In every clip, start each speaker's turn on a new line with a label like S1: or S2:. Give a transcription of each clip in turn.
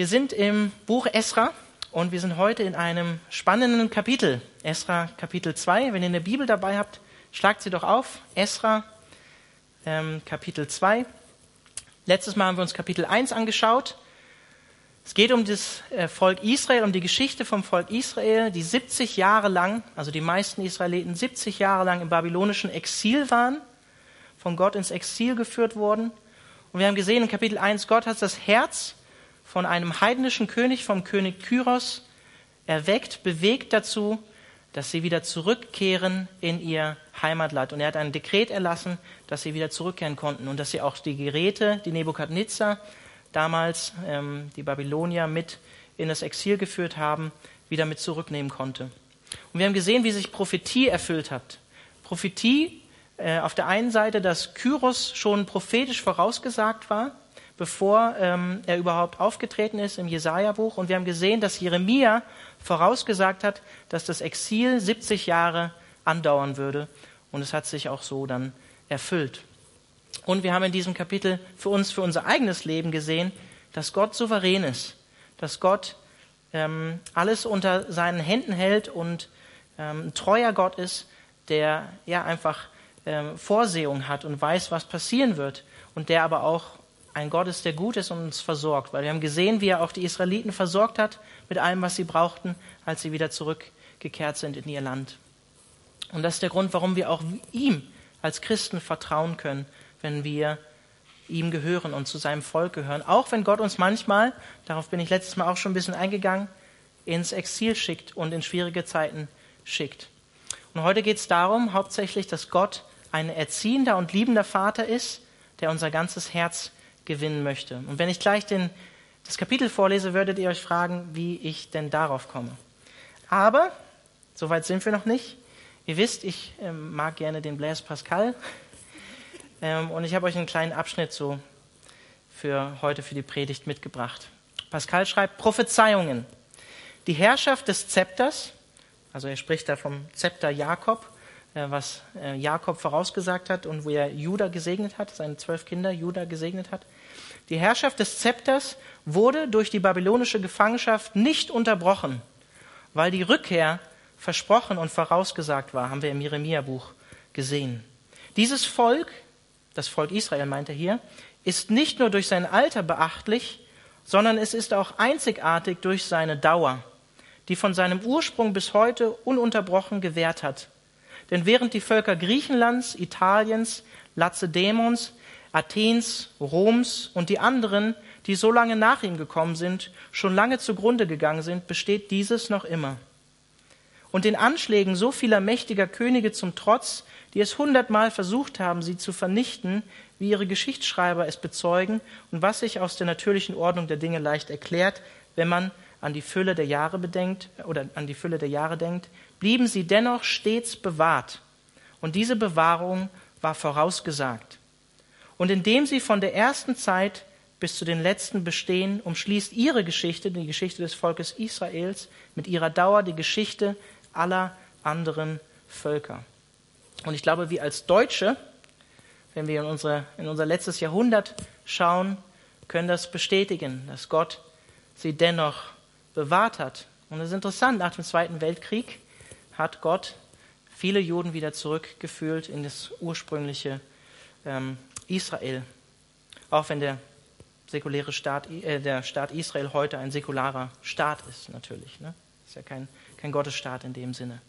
S1: Wir sind im Buch Esra und wir sind heute in einem spannenden Kapitel. Esra Kapitel 2. Wenn ihr eine Bibel dabei habt, schlagt sie doch auf. Esra ähm, Kapitel 2. Letztes Mal haben wir uns Kapitel 1 angeschaut. Es geht um das äh, Volk Israel, um die Geschichte vom Volk Israel, die 70 Jahre lang, also die meisten Israeliten 70 Jahre lang im babylonischen Exil waren, von Gott ins Exil geführt wurden. Und wir haben gesehen in Kapitel 1, Gott hat das Herz von einem heidnischen König, vom König Kyros, erweckt, bewegt dazu, dass sie wieder zurückkehren in ihr Heimatland. Und er hat ein Dekret erlassen, dass sie wieder zurückkehren konnten und dass sie auch die Geräte, die Nebukadnezar damals, ähm, die Babylonier, mit in das Exil geführt haben, wieder mit zurücknehmen konnte. Und wir haben gesehen, wie sich Prophetie erfüllt hat. Prophetie äh, auf der einen Seite, dass Kyros schon prophetisch vorausgesagt war, bevor ähm, er überhaupt aufgetreten ist im Jesaja-Buch. Und wir haben gesehen, dass Jeremia vorausgesagt hat, dass das Exil 70 Jahre andauern würde. Und es hat sich auch so dann erfüllt. Und wir haben in diesem Kapitel für uns, für unser eigenes Leben gesehen, dass Gott souverän ist, dass Gott ähm, alles unter seinen Händen hält und ähm, ein treuer Gott ist, der ja einfach ähm, Vorsehung hat und weiß, was passieren wird und der aber auch ein Gott ist, der gut ist und uns versorgt. Weil wir haben gesehen, wie er auch die Israeliten versorgt hat mit allem, was sie brauchten, als sie wieder zurückgekehrt sind in ihr Land. Und das ist der Grund, warum wir auch ihm als Christen vertrauen können, wenn wir ihm gehören und zu seinem Volk gehören. Auch wenn Gott uns manchmal, darauf bin ich letztes Mal auch schon ein bisschen eingegangen, ins Exil schickt und in schwierige Zeiten schickt. Und heute geht es darum, hauptsächlich, dass Gott ein erziehender und liebender Vater ist, der unser ganzes Herz gewinnen möchte. Und wenn ich gleich den, das Kapitel vorlese, würdet ihr euch fragen, wie ich denn darauf komme. Aber, soweit sind wir noch nicht. Ihr wisst, ich äh, mag gerne den Blaise Pascal. Ähm, und ich habe euch einen kleinen Abschnitt so für heute für die Predigt mitgebracht. Pascal schreibt Prophezeiungen. Die Herrschaft des Zepters, also er spricht da vom Zepter Jakob, was äh, Jakob vorausgesagt hat und wo er Juda gesegnet hat, seine zwölf Kinder Juda gesegnet hat. Die Herrschaft des Zepters wurde durch die babylonische Gefangenschaft nicht unterbrochen, weil die Rückkehr versprochen und vorausgesagt war, haben wir im Jeremia-Buch gesehen. Dieses Volk, das Volk Israel meint er hier, ist nicht nur durch sein Alter beachtlich, sondern es ist auch einzigartig durch seine Dauer, die von seinem Ursprung bis heute ununterbrochen gewährt hat. Denn während die Völker Griechenlands, Italiens, Lazedämons, Athens, Roms und die anderen, die so lange nach ihm gekommen sind, schon lange zugrunde gegangen sind, besteht dieses noch immer. Und den Anschlägen so vieler mächtiger Könige zum Trotz, die es hundertmal versucht haben, sie zu vernichten, wie ihre Geschichtsschreiber es bezeugen und was sich aus der natürlichen Ordnung der Dinge leicht erklärt, wenn man an die Fülle der Jahre bedenkt oder an die Fülle der Jahre denkt, blieben sie dennoch stets bewahrt. Und diese Bewahrung war vorausgesagt. Und indem sie von der ersten Zeit bis zu den letzten bestehen, umschließt ihre Geschichte, die Geschichte des Volkes Israels, mit ihrer Dauer die Geschichte aller anderen Völker. Und ich glaube, wir als Deutsche, wenn wir in, unsere, in unser letztes Jahrhundert schauen, können das bestätigen, dass Gott sie dennoch bewahrt hat. Und es ist interessant, nach dem Zweiten Weltkrieg hat Gott viele Juden wieder zurückgeführt in das ursprüngliche ähm, Israel. Auch wenn der säkuläre Staat, äh, der Staat Israel heute ein säkularer Staat ist, natürlich. Ne? Ist ja kein, kein Gottesstaat in dem Sinne.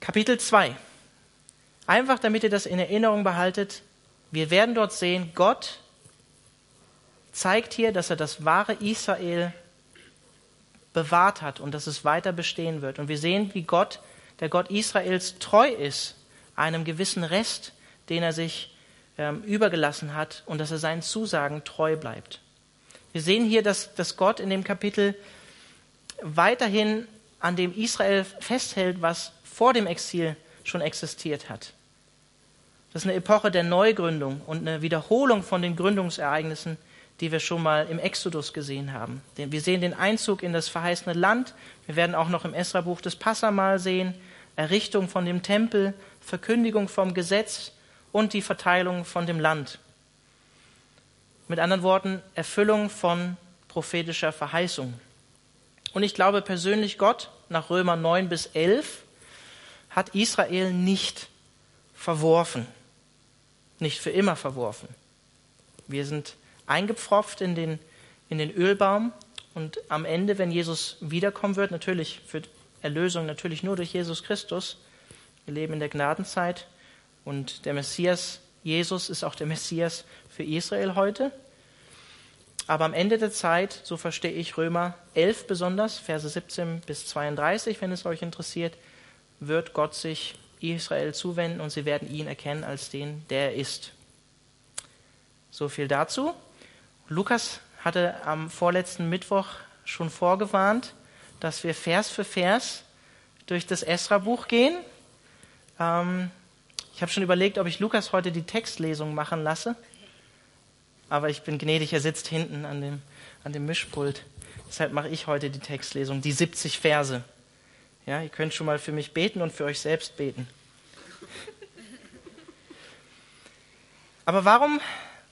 S1: Kapitel 2. Einfach damit ihr das in Erinnerung behaltet, wir werden dort sehen, Gott zeigt hier, dass er das wahre Israel bewahrt hat und dass es weiter bestehen wird. Und wir sehen, wie Gott, der Gott Israels, treu ist einem gewissen Rest, den er sich ähm, übergelassen hat und dass er seinen Zusagen treu bleibt. Wir sehen hier, dass, dass Gott in dem Kapitel weiterhin an dem Israel festhält, was vor dem Exil schon existiert hat. Das ist eine Epoche der Neugründung und eine Wiederholung von den Gründungsereignissen, die wir schon mal im Exodus gesehen haben. Wir sehen den Einzug in das verheißene Land. Wir werden auch noch im Esra-Buch das Passamal sehen. Errichtung von dem Tempel, Verkündigung vom Gesetz und die Verteilung von dem Land. Mit anderen Worten, Erfüllung von prophetischer Verheißung. Und ich glaube persönlich, Gott nach Römer 9 bis 11 hat Israel nicht verworfen, nicht für immer verworfen. Wir sind eingepfropft in den, in den Ölbaum und am Ende, wenn Jesus wiederkommen wird, natürlich für Erlösung natürlich nur durch Jesus Christus. Wir leben in der Gnadenzeit und der Messias, Jesus, ist auch der Messias für Israel heute. Aber am Ende der Zeit, so verstehe ich Römer 11 besonders, Verse 17 bis 32, wenn es euch interessiert, wird Gott sich Israel zuwenden und sie werden ihn erkennen als den, der er ist. So viel dazu. Lukas hatte am vorletzten Mittwoch schon vorgewarnt, dass wir Vers für Vers durch das Esra-Buch gehen. Ähm, ich habe schon überlegt, ob ich Lukas heute die Textlesung machen lasse aber ich bin gnädig, er sitzt hinten an dem, an dem Mischpult. Deshalb mache ich heute die Textlesung, die 70 Verse. Ja, ihr könnt schon mal für mich beten und für euch selbst beten. Aber warum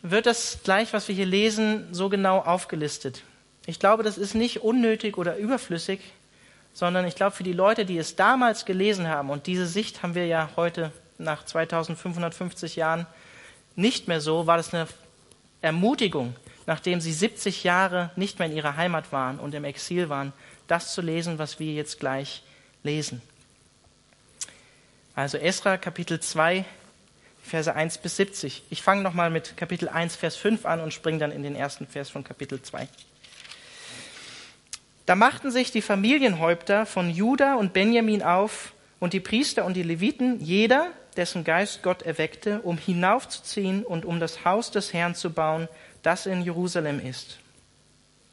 S1: wird das gleich, was wir hier lesen, so genau aufgelistet? Ich glaube, das ist nicht unnötig oder überflüssig, sondern ich glaube, für die Leute, die es damals gelesen haben, und diese Sicht haben wir ja heute nach 2550 Jahren nicht mehr so, war das eine Ermutigung, nachdem sie 70 Jahre nicht mehr in ihrer Heimat waren und im Exil waren, das zu lesen, was wir jetzt gleich lesen. Also Esra Kapitel 2, Verse 1 bis 70. Ich fange nochmal mit Kapitel 1, Vers 5 an und springe dann in den ersten Vers von Kapitel 2. Da machten sich die Familienhäupter von Juda und Benjamin auf und die Priester und die Leviten, jeder dessen Geist Gott erweckte, um hinaufzuziehen und um das Haus des Herrn zu bauen, das in Jerusalem ist.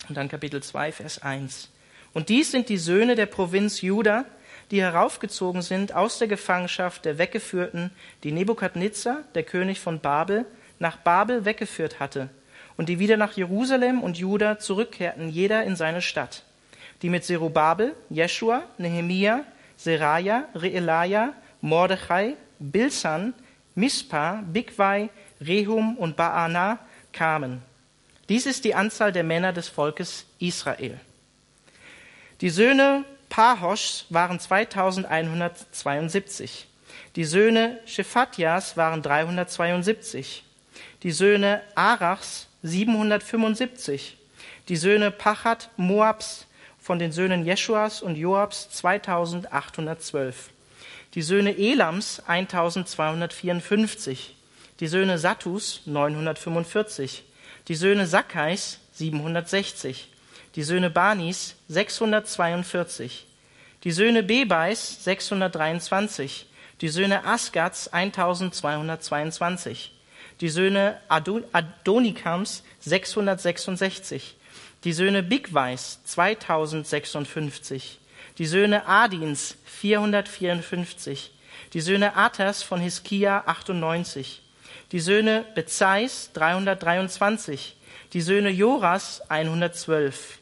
S1: Und dann Kapitel 2, Vers 1. Und dies sind die Söhne der Provinz Juda, die heraufgezogen sind aus der Gefangenschaft der Weggeführten, die Nebukadnezar, der König von Babel, nach Babel weggeführt hatte, und die wieder nach Jerusalem und Juda zurückkehrten, jeder in seine Stadt, die mit Zerubabel, Jeschua, Nehemia, Seraja, Reelaja, Mordechai, Bilsan, Mispa, Bigwai, Rehum und Baana kamen. Dies ist die Anzahl der Männer des Volkes Israel. Die Söhne Pahoschs waren 2172. Die Söhne Shephatjas waren 372. Die Söhne Arachs 775. Die Söhne Pachat Moabs von den Söhnen Jeschuas und Joabs 2812 die Söhne Elams 1254, die Söhne Sattus 945, die Söhne Sakkais 760, die Söhne Banis 642, die Söhne Bebeis 623, die Söhne Asgats 1222, die Söhne Adonikams 666, die Söhne Bigweis 2056, die Söhne Adins 454, die Söhne Atas von Hiskia 98, die Söhne Bezeis 323, die Söhne Joras 112,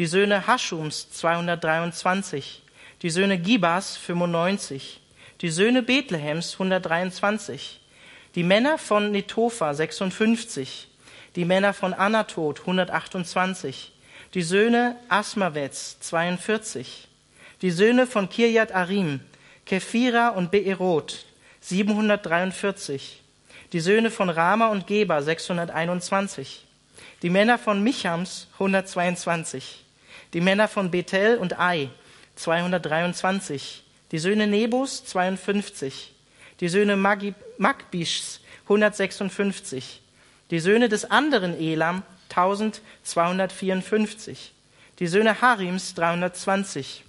S1: die Söhne Haschums 223, die Söhne Gibas 95, die Söhne Bethlehems 123, die Männer von Netofa 56, die Männer von Anatot 128, die Söhne Asmavets 42, die Söhne von Kirjat Arim, Kephira und Beerot, 743. Die Söhne von Rama und Geba, 621. Die Männer von Michams, 122. Die Männer von Bethel und Ai, 223. Die Söhne Nebus, 52. Die Söhne Magbischs, 156. Die Söhne des anderen Elam, 1254. Die Söhne Harims, 320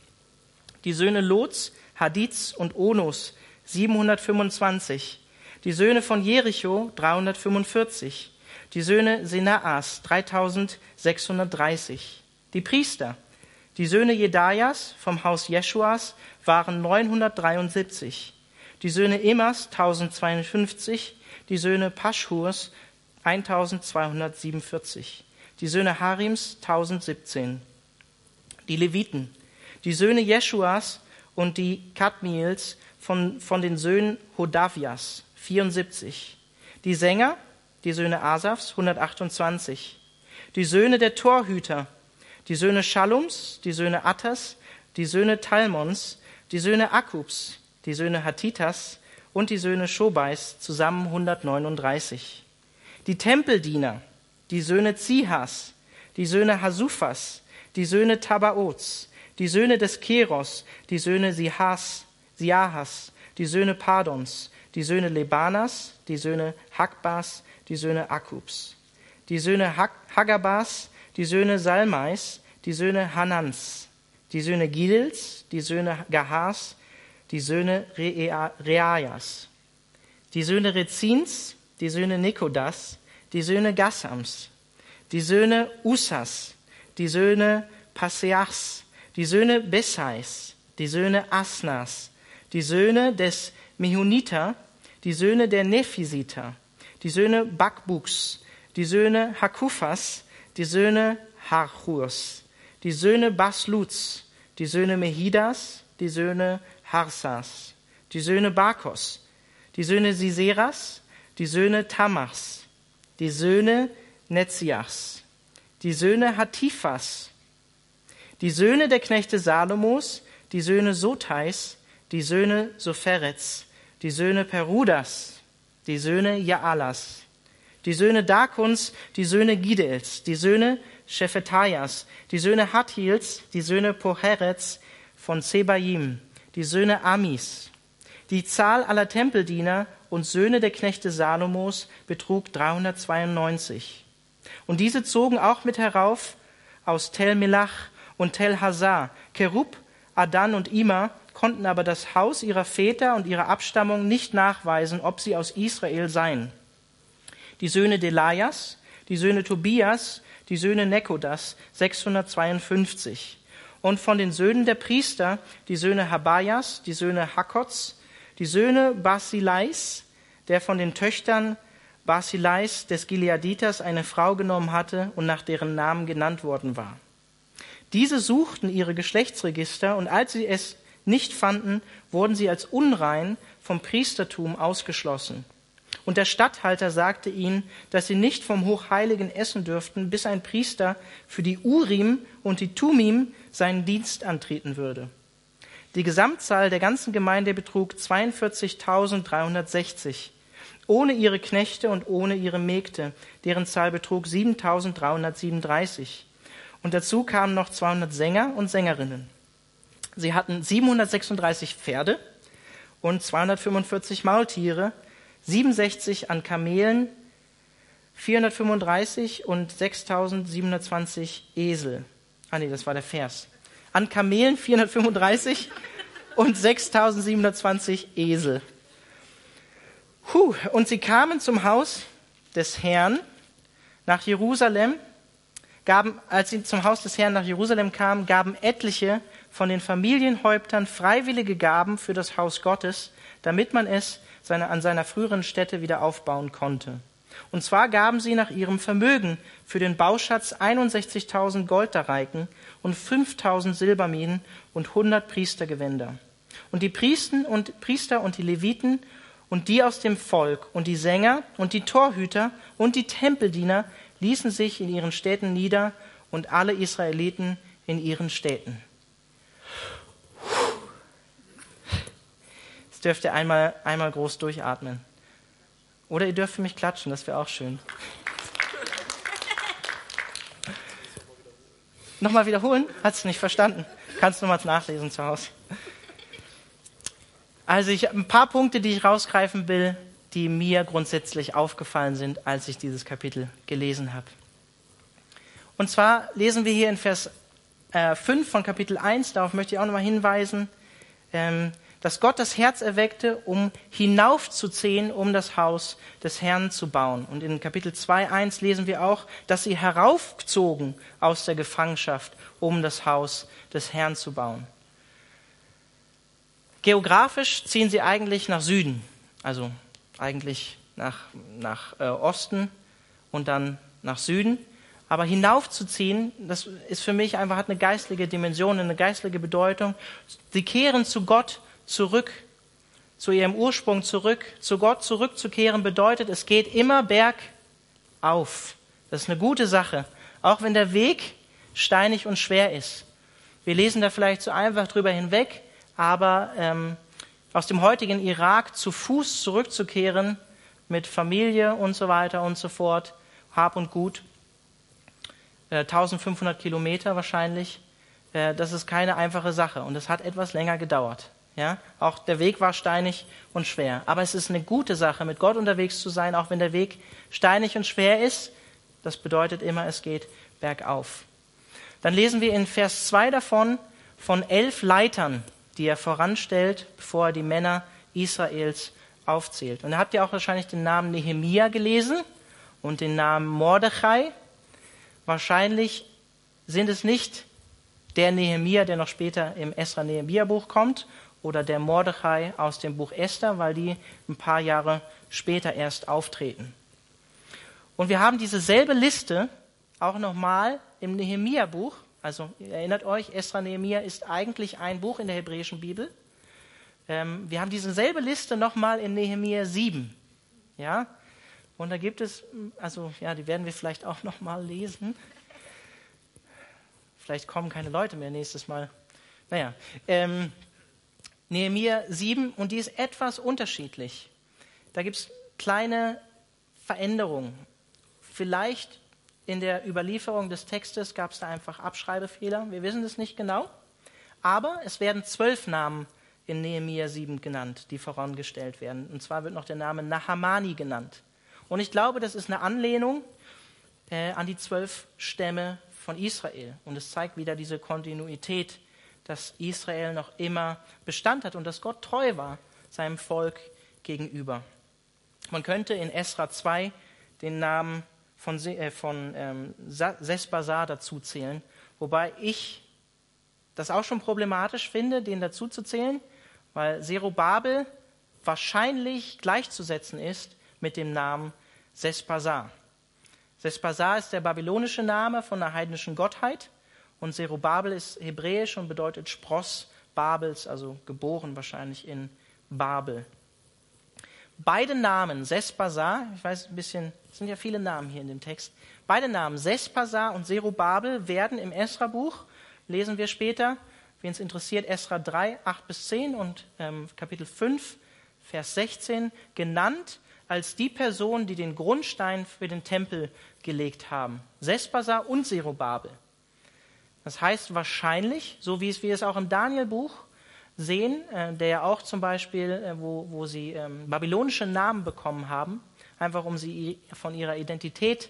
S1: die Söhne Lots, Hadiz und Onus 725, die Söhne von Jericho 345, die Söhne Senaas 3630, die Priester, die Söhne Jedajas vom Haus Jeschuas waren 973, die Söhne Immas 1052, die Söhne Paschhurs 1247, die Söhne Harims 1017, die Leviten, die Söhne Jeschuas und die Kadmiels von, von den Söhnen Hodavias, 74. Die Sänger, die Söhne Asafs, 128. die Söhne der Torhüter, die Söhne Schallums, die Söhne Attas, die Söhne Talmons, die Söhne Akubs, die Söhne Hattitas und die Söhne Schobais, zusammen 139. Die Tempeldiener, die Söhne Zihas, die Söhne Hasufas, die Söhne Tabaots, die Söhne des Keros, die Söhne Sihas, Siahas, die Söhne Pardons, die Söhne Lebanas, die Söhne Hakbas, die Söhne Akubs, die Söhne Hagabas, die Söhne Salmais, die Söhne Hanans, die Söhne Gidels, die Söhne Gahas, die Söhne Reajas, die Söhne Rezins, die Söhne Nikodas, die Söhne Gassams, die Söhne Usas, die Söhne Paseachs, die Söhne Bessais, die Söhne Asnas, die Söhne des Mehuniter, die Söhne der Nephisiter, die Söhne Bakbuks, die Söhne Hakufas, die Söhne Harchurs, die Söhne Basluts, die Söhne Mehidas, die Söhne Harsas, die Söhne Bakos, die Söhne Siseras, die Söhne Tamachs, die Söhne Netziachs, die Söhne Hatifas, die Söhne der Knechte Salomos, die Söhne Sotais, die Söhne Sopherets, die Söhne Perudas, die Söhne Jaalas, die Söhne Dakuns, die Söhne Gideels, die Söhne Shephatias, die Söhne Hathils, die Söhne Poherets von Sebaim, die Söhne Amis. Die Zahl aller Tempeldiener und Söhne der Knechte Salomos betrug 392. Und diese zogen auch mit herauf aus Tel Melach und Tel Hazar, Kerub, Adan und Ima, konnten aber das Haus ihrer Väter und ihrer Abstammung nicht nachweisen, ob sie aus Israel seien. Die Söhne Delajas, die Söhne Tobias, die Söhne Nekodas, 652. Und von den Söhnen der Priester, die Söhne Habayas, die Söhne Hakots, die Söhne Basilais, der von den Töchtern Basilais des Gileaditers eine Frau genommen hatte und nach deren Namen genannt worden war. Diese suchten ihre Geschlechtsregister und als sie es nicht fanden, wurden sie als unrein vom Priestertum ausgeschlossen. Und der Statthalter sagte ihnen, dass sie nicht vom Hochheiligen essen dürften, bis ein Priester für die Urim und die Tumim seinen Dienst antreten würde. Die Gesamtzahl der ganzen Gemeinde betrug 42.360, ohne ihre Knechte und ohne ihre Mägde, deren Zahl betrug 7.337. Und dazu kamen noch 200 Sänger und Sängerinnen. Sie hatten 736 Pferde und 245 Maultiere, 67 an Kamelen, 435 und 6720 Esel. Ah nee, das war der Vers. An Kamelen 435 und 6720 Esel. Puh, und sie kamen zum Haus des Herrn nach Jerusalem gaben, als sie zum Haus des Herrn nach Jerusalem kamen, gaben etliche von den Familienhäuptern freiwillige Gaben für das Haus Gottes, damit man es seine, an seiner früheren Stätte wieder aufbauen konnte. Und zwar gaben sie nach ihrem Vermögen für den Bauschatz 61.000 Goldareiken und 5.000 Silberminen und 100 Priestergewänder. Und die Priesten und, Priester und die Leviten und die aus dem Volk und die Sänger und die Torhüter und die Tempeldiener ließen sich in ihren Städten nieder und alle Israeliten in ihren Städten. Jetzt dürft ihr einmal, einmal groß durchatmen. Oder ihr dürft für mich klatschen, das wäre auch schön. Nochmal wiederholen? Hat es nicht verstanden? Kannst du nochmals nachlesen zu Hause. Also ich habe ein paar Punkte, die ich rausgreifen will, die mir grundsätzlich aufgefallen sind, als ich dieses Kapitel gelesen habe. Und zwar lesen wir hier in Vers äh, 5 von Kapitel 1, darauf möchte ich auch nochmal hinweisen, ähm, dass Gott das Herz erweckte, um hinaufzuziehen, um das Haus des Herrn zu bauen. Und in Kapitel 2.1 lesen wir auch, dass sie heraufzogen aus der Gefangenschaft, um das Haus des Herrn zu bauen. Geografisch ziehen sie eigentlich nach Süden, also eigentlich nach, nach äh, Osten und dann nach Süden. Aber hinaufzuziehen, das ist für mich einfach, hat eine geistliche Dimension, eine geistliche Bedeutung. Sie kehren zu Gott zurück, zu ihrem Ursprung zurück. Zu Gott zurückzukehren bedeutet, es geht immer bergauf. Das ist eine gute Sache. Auch wenn der Weg steinig und schwer ist. Wir lesen da vielleicht so einfach drüber hinweg, aber ähm, aus dem heutigen Irak zu Fuß zurückzukehren mit Familie und so weiter und so fort, Hab und Gut, äh, 1500 Kilometer wahrscheinlich, äh, das ist keine einfache Sache und es hat etwas länger gedauert. Ja, auch der Weg war steinig und schwer. Aber es ist eine gute Sache, mit Gott unterwegs zu sein, auch wenn der Weg steinig und schwer ist. Das bedeutet immer, es geht bergauf. Dann lesen wir in Vers 2 davon von elf Leitern, die er voranstellt, bevor er die Männer Israels aufzählt. Und da habt ihr auch wahrscheinlich den Namen Nehemia gelesen und den Namen Mordechai. Wahrscheinlich sind es nicht der Nehemia, der noch später im Esra-Nehemia-Buch kommt, oder der Mordechai aus dem Buch Esther, weil die ein paar Jahre später erst auftreten. Und wir haben diese selbe Liste auch nochmal im Nehemia-Buch. Also erinnert euch, Esra Nehemia ist eigentlich ein Buch in der hebräischen Bibel. Ähm, wir haben diese selbe Liste nochmal in Nehemia 7. Ja? Und da gibt es, also ja, die werden wir vielleicht auch nochmal lesen. Vielleicht kommen keine Leute mehr nächstes Mal. Naja, ähm, Nehemiah 7 und die ist etwas unterschiedlich. Da gibt es kleine Veränderungen. Vielleicht in der Überlieferung des Textes gab es da einfach Abschreibefehler. Wir wissen es nicht genau. Aber es werden zwölf Namen in Nehemiah 7 genannt, die vorangestellt werden. Und zwar wird noch der Name Nahamani genannt. Und ich glaube, das ist eine Anlehnung äh, an die zwölf Stämme von Israel. Und es zeigt wieder diese Kontinuität dass Israel noch immer Bestand hat und dass Gott treu war seinem Volk gegenüber. Man könnte in Esra 2 den Namen von, äh, von ähm, Sespasar dazu zählen, wobei ich das auch schon problematisch finde, den dazu zu zählen, weil Zerubabel wahrscheinlich gleichzusetzen ist mit dem Namen Sespasar. Sespasar ist der babylonische Name von einer heidnischen Gottheit und Zerubabel ist hebräisch und bedeutet Spross Babels, also geboren wahrscheinlich in Babel. Beide Namen, Sespasar, ich weiß ein bisschen, es sind ja viele Namen hier in dem Text, beide Namen, Sespasar und Zerubabel, werden im Esra-Buch, lesen wir später, wen es interessiert, Esra 3, 8 bis 10 und ähm, Kapitel 5, Vers 16, genannt als die Personen, die den Grundstein für den Tempel gelegt haben. Sespasar und Zerubabel. Das heißt wahrscheinlich, so wie wir es auch im Daniel-Buch sehen, äh, der ja auch zum Beispiel, äh, wo, wo sie ähm, babylonische Namen bekommen haben, einfach um sie von ihrer Identität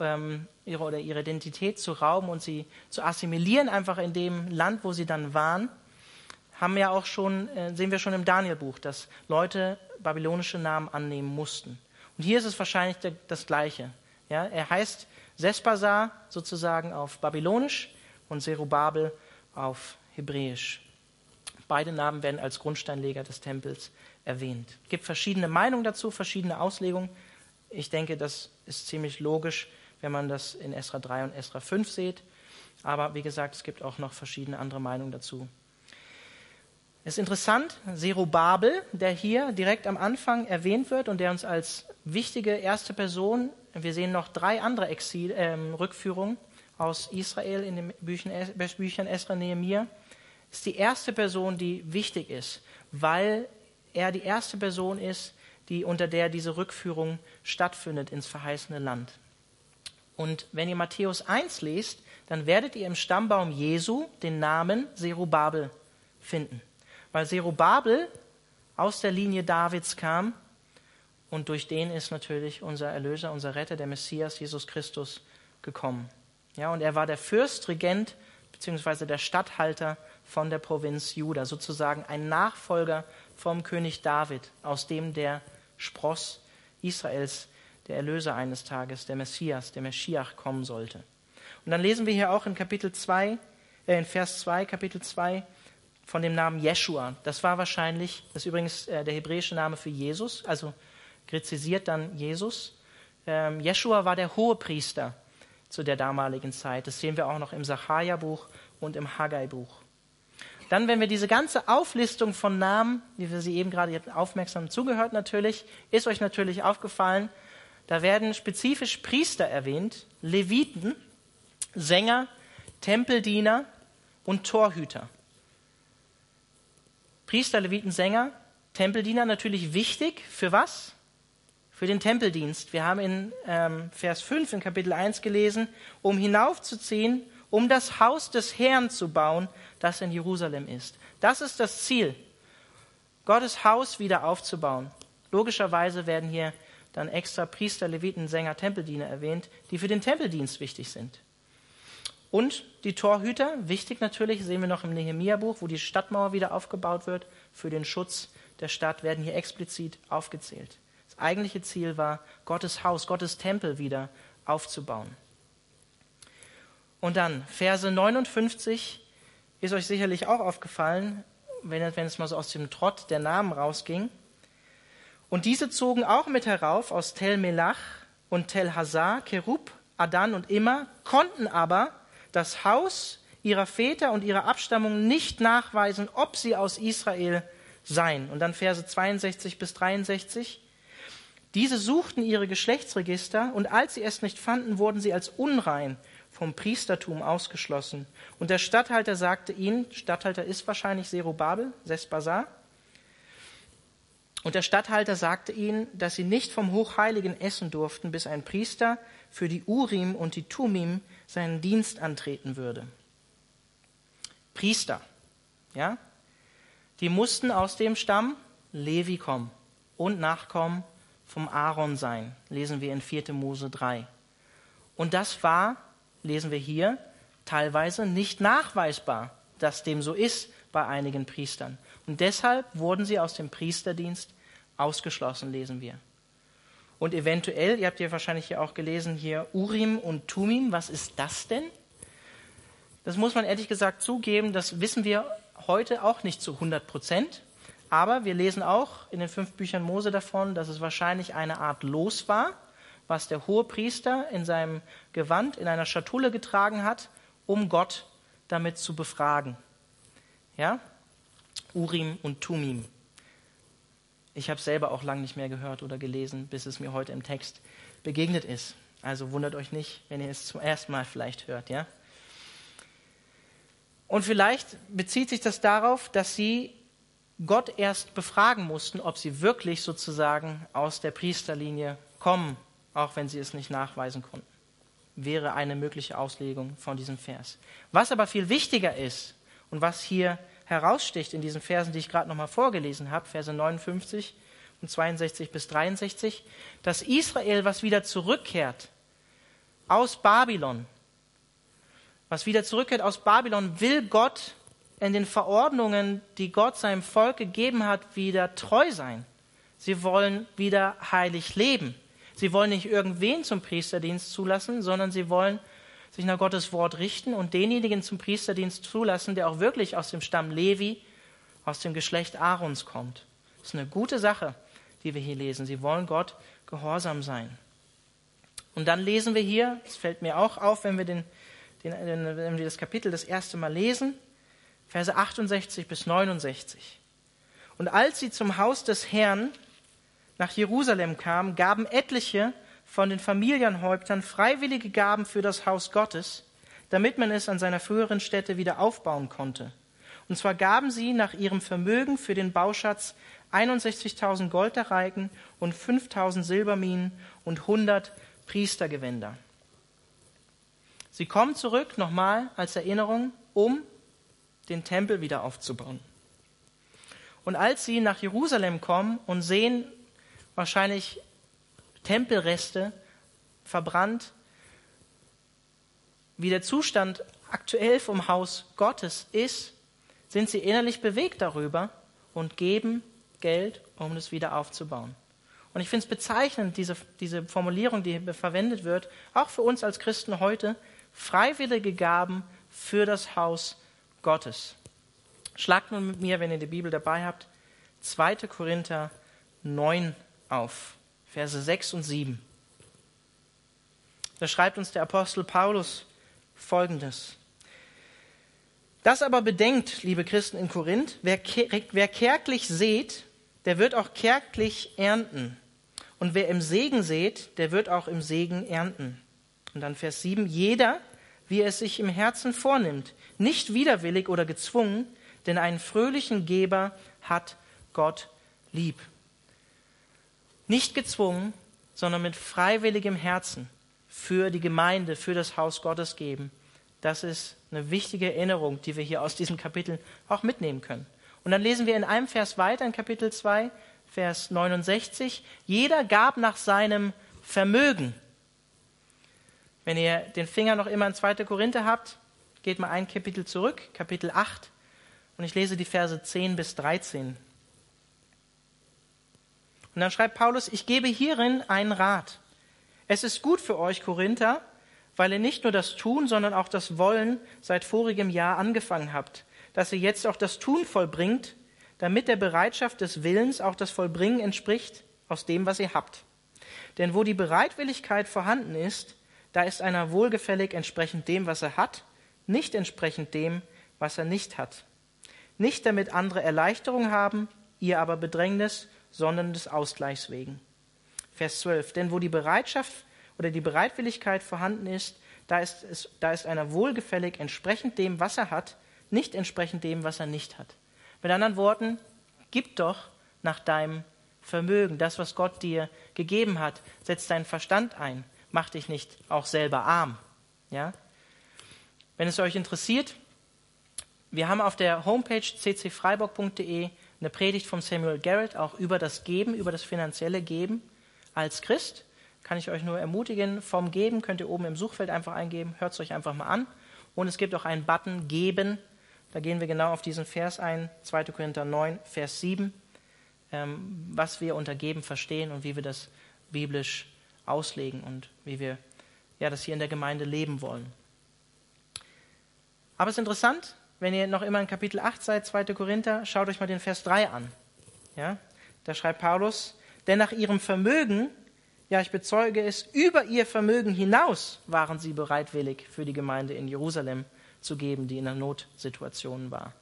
S1: ähm, ihre, oder ihre Identität zu rauben und sie zu assimilieren, einfach in dem Land, wo sie dann waren, haben ja auch schon, äh, sehen wir schon im Daniel-Buch, dass Leute babylonische Namen annehmen mussten. Und hier ist es wahrscheinlich das Gleiche. Ja, er heißt Sespasar sozusagen auf Babylonisch und Zerubabel auf Hebräisch. Beide Namen werden als Grundsteinleger des Tempels erwähnt. Es gibt verschiedene Meinungen dazu, verschiedene Auslegungen. Ich denke, das ist ziemlich logisch, wenn man das in Esra 3 und Esra 5 sieht. Aber wie gesagt, es gibt auch noch verschiedene andere Meinungen dazu. Es ist interessant, Zerubabel, der hier direkt am Anfang erwähnt wird und der uns als wichtige erste Person, wir sehen noch drei andere Exil, äh, Rückführungen, aus Israel in den Büchern, Esra Nehemiah, ist die erste Person, die wichtig ist, weil er die erste Person ist, die unter der diese Rückführung stattfindet ins verheißene Land. Und wenn ihr Matthäus 1 lest, dann werdet ihr im Stammbaum Jesu den Namen Serubabel finden. Weil Serubabel aus der Linie Davids kam und durch den ist natürlich unser Erlöser, unser Retter, der Messias, Jesus Christus, gekommen. Ja, und er war der Fürstregent bzw. der Statthalter von der Provinz Juda, sozusagen ein Nachfolger vom König David, aus dem der Spross Israels, der Erlöser eines Tages, der Messias, der Meschiach kommen sollte. Und dann lesen wir hier auch in Kapitel 2, äh, in Vers 2, Kapitel 2 von dem Namen Jeshua. Das war wahrscheinlich, das ist übrigens äh, der hebräische Name für Jesus, also gräzisiert dann Jesus. Ähm, war der Hohepriester zu der damaligen Zeit. Das sehen wir auch noch im Sacharja-Buch und im Haggai-Buch. Dann, wenn wir diese ganze Auflistung von Namen, wie wir sie eben gerade aufmerksam zugehört natürlich, ist euch natürlich aufgefallen, da werden spezifisch Priester erwähnt, Leviten, Sänger, Tempeldiener und Torhüter. Priester, Leviten, Sänger, Tempeldiener natürlich wichtig. Für was? Für den Tempeldienst. Wir haben in ähm, Vers 5 in Kapitel 1 gelesen, um hinaufzuziehen, um das Haus des Herrn zu bauen, das in Jerusalem ist. Das ist das Ziel, Gottes Haus wieder aufzubauen. Logischerweise werden hier dann extra Priester, Leviten, Sänger, Tempeldiener erwähnt, die für den Tempeldienst wichtig sind. Und die Torhüter, wichtig natürlich, sehen wir noch im Nehemia-Buch, wo die Stadtmauer wieder aufgebaut wird, für den Schutz der Stadt werden hier explizit aufgezählt. Das eigentliche Ziel war, Gottes Haus, Gottes Tempel wieder aufzubauen. Und dann, Verse 59, ist euch sicherlich auch aufgefallen, wenn, wenn es mal so aus dem Trott der Namen rausging. Und diese zogen auch mit herauf aus Tel Melach und Tel Hazar, Kerub, Adan und Immer, konnten aber das Haus ihrer Väter und ihrer Abstammung nicht nachweisen, ob sie aus Israel seien. Und dann Verse 62 bis 63. Diese suchten ihre Geschlechtsregister und als sie es nicht fanden, wurden sie als unrein vom Priestertum ausgeschlossen. Und der Statthalter sagte ihnen, Statthalter ist wahrscheinlich Zerubabel, Sespasar, und der Statthalter sagte ihnen, dass sie nicht vom Hochheiligen essen durften, bis ein Priester für die Urim und die Tumim seinen Dienst antreten würde. Priester, ja, die mussten aus dem Stamm Levi kommen und Nachkommen vom Aaron sein, lesen wir in 4. Mose 3. Und das war, lesen wir hier, teilweise nicht nachweisbar, dass dem so ist bei einigen Priestern. Und deshalb wurden sie aus dem Priesterdienst ausgeschlossen, lesen wir. Und eventuell, ihr habt ja wahrscheinlich hier auch gelesen, hier Urim und Tumim, was ist das denn? Das muss man ehrlich gesagt zugeben, das wissen wir heute auch nicht zu 100 Prozent. Aber wir lesen auch in den fünf Büchern Mose davon, dass es wahrscheinlich eine Art Los war, was der hohe Priester in seinem Gewand in einer Schatulle getragen hat, um Gott damit zu befragen. Ja? Urim und Tumim. Ich habe selber auch lange nicht mehr gehört oder gelesen, bis es mir heute im Text begegnet ist. Also wundert euch nicht, wenn ihr es zum ersten Mal vielleicht hört, ja? Und vielleicht bezieht sich das darauf, dass sie Gott erst befragen mussten, ob sie wirklich sozusagen aus der Priesterlinie kommen, auch wenn sie es nicht nachweisen konnten. Wäre eine mögliche Auslegung von diesem Vers. Was aber viel wichtiger ist und was hier heraussticht in diesen Versen, die ich gerade nochmal vorgelesen habe, Verse 59 und 62 bis 63, dass Israel, was wieder zurückkehrt aus Babylon, was wieder zurückkehrt aus Babylon, will Gott in den Verordnungen, die Gott seinem Volk gegeben hat, wieder treu sein. Sie wollen wieder heilig leben. Sie wollen nicht irgendwen zum Priesterdienst zulassen, sondern sie wollen sich nach Gottes Wort richten und denjenigen zum Priesterdienst zulassen, der auch wirklich aus dem Stamm Levi, aus dem Geschlecht Aarons kommt. Das ist eine gute Sache, die wir hier lesen. Sie wollen Gott gehorsam sein. Und dann lesen wir hier, es fällt mir auch auf, wenn wir, den, den, wenn wir das Kapitel das erste Mal lesen, Verse 68 bis 69. Und als sie zum Haus des Herrn nach Jerusalem kamen, gaben etliche von den Familienhäuptern freiwillige Gaben für das Haus Gottes, damit man es an seiner früheren Stätte wieder aufbauen konnte. Und zwar gaben sie nach ihrem Vermögen für den Bauschatz 61.000 Goldareiken und 5.000 Silberminen und 100 Priestergewänder. Sie kommen zurück, nochmal als Erinnerung, um den Tempel wieder aufzubauen. Und als sie nach Jerusalem kommen und sehen wahrscheinlich Tempelreste verbrannt, wie der Zustand aktuell vom Haus Gottes ist, sind sie innerlich bewegt darüber und geben Geld, um es wieder aufzubauen. Und ich finde es bezeichnend, diese, diese Formulierung, die verwendet wird, auch für uns als Christen heute, freiwillige Gaben für das Haus Gottes. Schlagt nun mit mir, wenn ihr die Bibel dabei habt, 2. Korinther 9 auf. Verse 6 und 7. Da schreibt uns der Apostel Paulus Folgendes. Das aber bedenkt, liebe Christen in Korinth, wer, wer kärglich sät, der wird auch kärglich ernten. Und wer im Segen sät, der wird auch im Segen ernten. Und dann Vers 7, jeder, wie er es sich im Herzen vornimmt, nicht widerwillig oder gezwungen, denn einen fröhlichen Geber hat Gott lieb. Nicht gezwungen, sondern mit freiwilligem Herzen für die Gemeinde, für das Haus Gottes geben. Das ist eine wichtige Erinnerung, die wir hier aus diesem Kapitel auch mitnehmen können. Und dann lesen wir in einem Vers weiter in Kapitel 2, Vers 69, jeder gab nach seinem Vermögen. Wenn ihr den Finger noch immer in 2. Korinther habt, geht mal ein Kapitel zurück, Kapitel 8, und ich lese die Verse 10 bis 13. Und dann schreibt Paulus, ich gebe hierin einen Rat. Es ist gut für euch, Korinther, weil ihr nicht nur das Tun, sondern auch das Wollen seit vorigem Jahr angefangen habt, dass ihr jetzt auch das Tun vollbringt, damit der Bereitschaft des Willens auch das Vollbringen entspricht aus dem, was ihr habt. Denn wo die Bereitwilligkeit vorhanden ist, da ist einer wohlgefällig entsprechend dem, was er hat, nicht entsprechend dem, was er nicht hat. Nicht damit andere Erleichterung haben, ihr aber Bedrängnis, sondern des Ausgleichs wegen. Vers 12. Denn wo die Bereitschaft oder die Bereitwilligkeit vorhanden ist, da ist, es, da ist einer wohlgefällig entsprechend dem, was er hat, nicht entsprechend dem, was er nicht hat. Mit anderen Worten, gib doch nach deinem Vermögen. Das, was Gott dir gegeben hat, setz deinen Verstand ein. Mach dich nicht auch selber arm. Ja? Wenn es euch interessiert, wir haben auf der Homepage ccfreiburg.de eine Predigt von Samuel Garrett auch über das Geben, über das finanzielle Geben als Christ. Kann ich euch nur ermutigen, vom Geben könnt ihr oben im Suchfeld einfach eingeben, hört es euch einfach mal an. Und es gibt auch einen Button Geben. Da gehen wir genau auf diesen Vers ein, 2. Korinther 9, Vers 7, ähm, was wir unter Geben verstehen und wie wir das biblisch auslegen und wie wir ja, das hier in der Gemeinde leben wollen. Aber es ist interessant, wenn ihr noch immer in Kapitel 8 seid, 2. Korinther, schaut euch mal den Vers 3 an. Ja, da schreibt Paulus, denn nach ihrem Vermögen, ja, ich bezeuge es, über ihr Vermögen hinaus waren sie bereitwillig für die Gemeinde in Jerusalem zu geben, die in einer Notsituation war.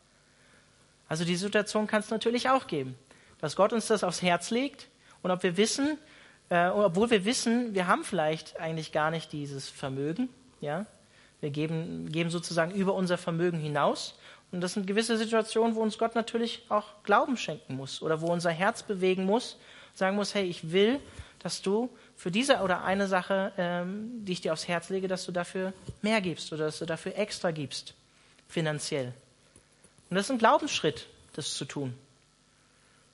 S1: Also die Situation kann es natürlich auch geben, dass Gott uns das aufs Herz legt und ob wir wissen, äh, obwohl wir wissen, wir haben vielleicht eigentlich gar nicht dieses Vermögen, ja, wir geben, geben sozusagen über unser Vermögen hinaus. Und das sind gewisse Situationen, wo uns Gott natürlich auch Glauben schenken muss oder wo unser Herz bewegen muss, sagen muss, hey, ich will, dass du für diese oder eine Sache, ähm, die ich dir aufs Herz lege, dass du dafür mehr gibst oder dass du dafür extra gibst, finanziell. Und das ist ein Glaubensschritt, das zu tun.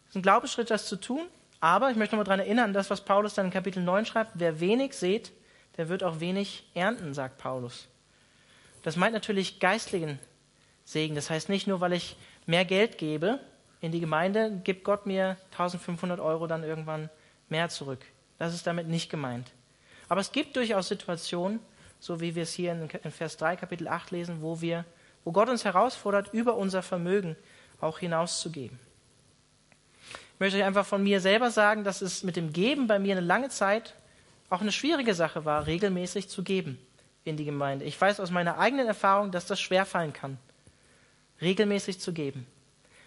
S1: Das ist ein Glaubensschritt, das zu tun. Aber ich möchte nochmal daran erinnern, das, was Paulus dann in Kapitel 9 schreibt, wer wenig sät, der wird auch wenig ernten, sagt Paulus. Das meint natürlich geistlichen Segen. Das heißt nicht nur, weil ich mehr Geld gebe in die Gemeinde, gibt Gott mir 1500 Euro dann irgendwann mehr zurück. Das ist damit nicht gemeint. Aber es gibt durchaus Situationen, so wie wir es hier in Vers 3, Kapitel 8 lesen, wo wir, wo Gott uns herausfordert, über unser Vermögen auch hinauszugeben. Ich möchte euch einfach von mir selber sagen, dass es mit dem Geben bei mir eine lange Zeit auch eine schwierige Sache war, regelmäßig zu geben in die Gemeinde. Ich weiß aus meiner eigenen Erfahrung, dass das schwerfallen kann, regelmäßig zu geben.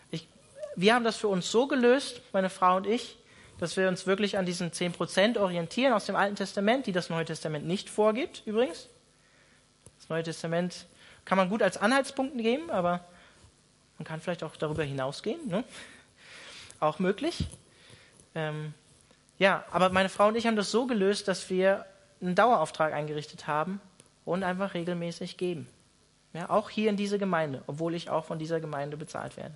S1: Ich, wir haben das für uns so gelöst, meine Frau und ich, dass wir uns wirklich an diesen 10% orientieren aus dem Alten Testament, die das Neue Testament nicht vorgibt, übrigens. Das Neue Testament kann man gut als Anhaltspunkt geben, aber man kann vielleicht auch darüber hinausgehen. Ne? Auch möglich. Ähm, ja, aber meine Frau und ich haben das so gelöst, dass wir einen Dauerauftrag eingerichtet haben, und einfach regelmäßig geben. Ja, auch hier in diese Gemeinde, obwohl ich auch von dieser Gemeinde bezahlt werde.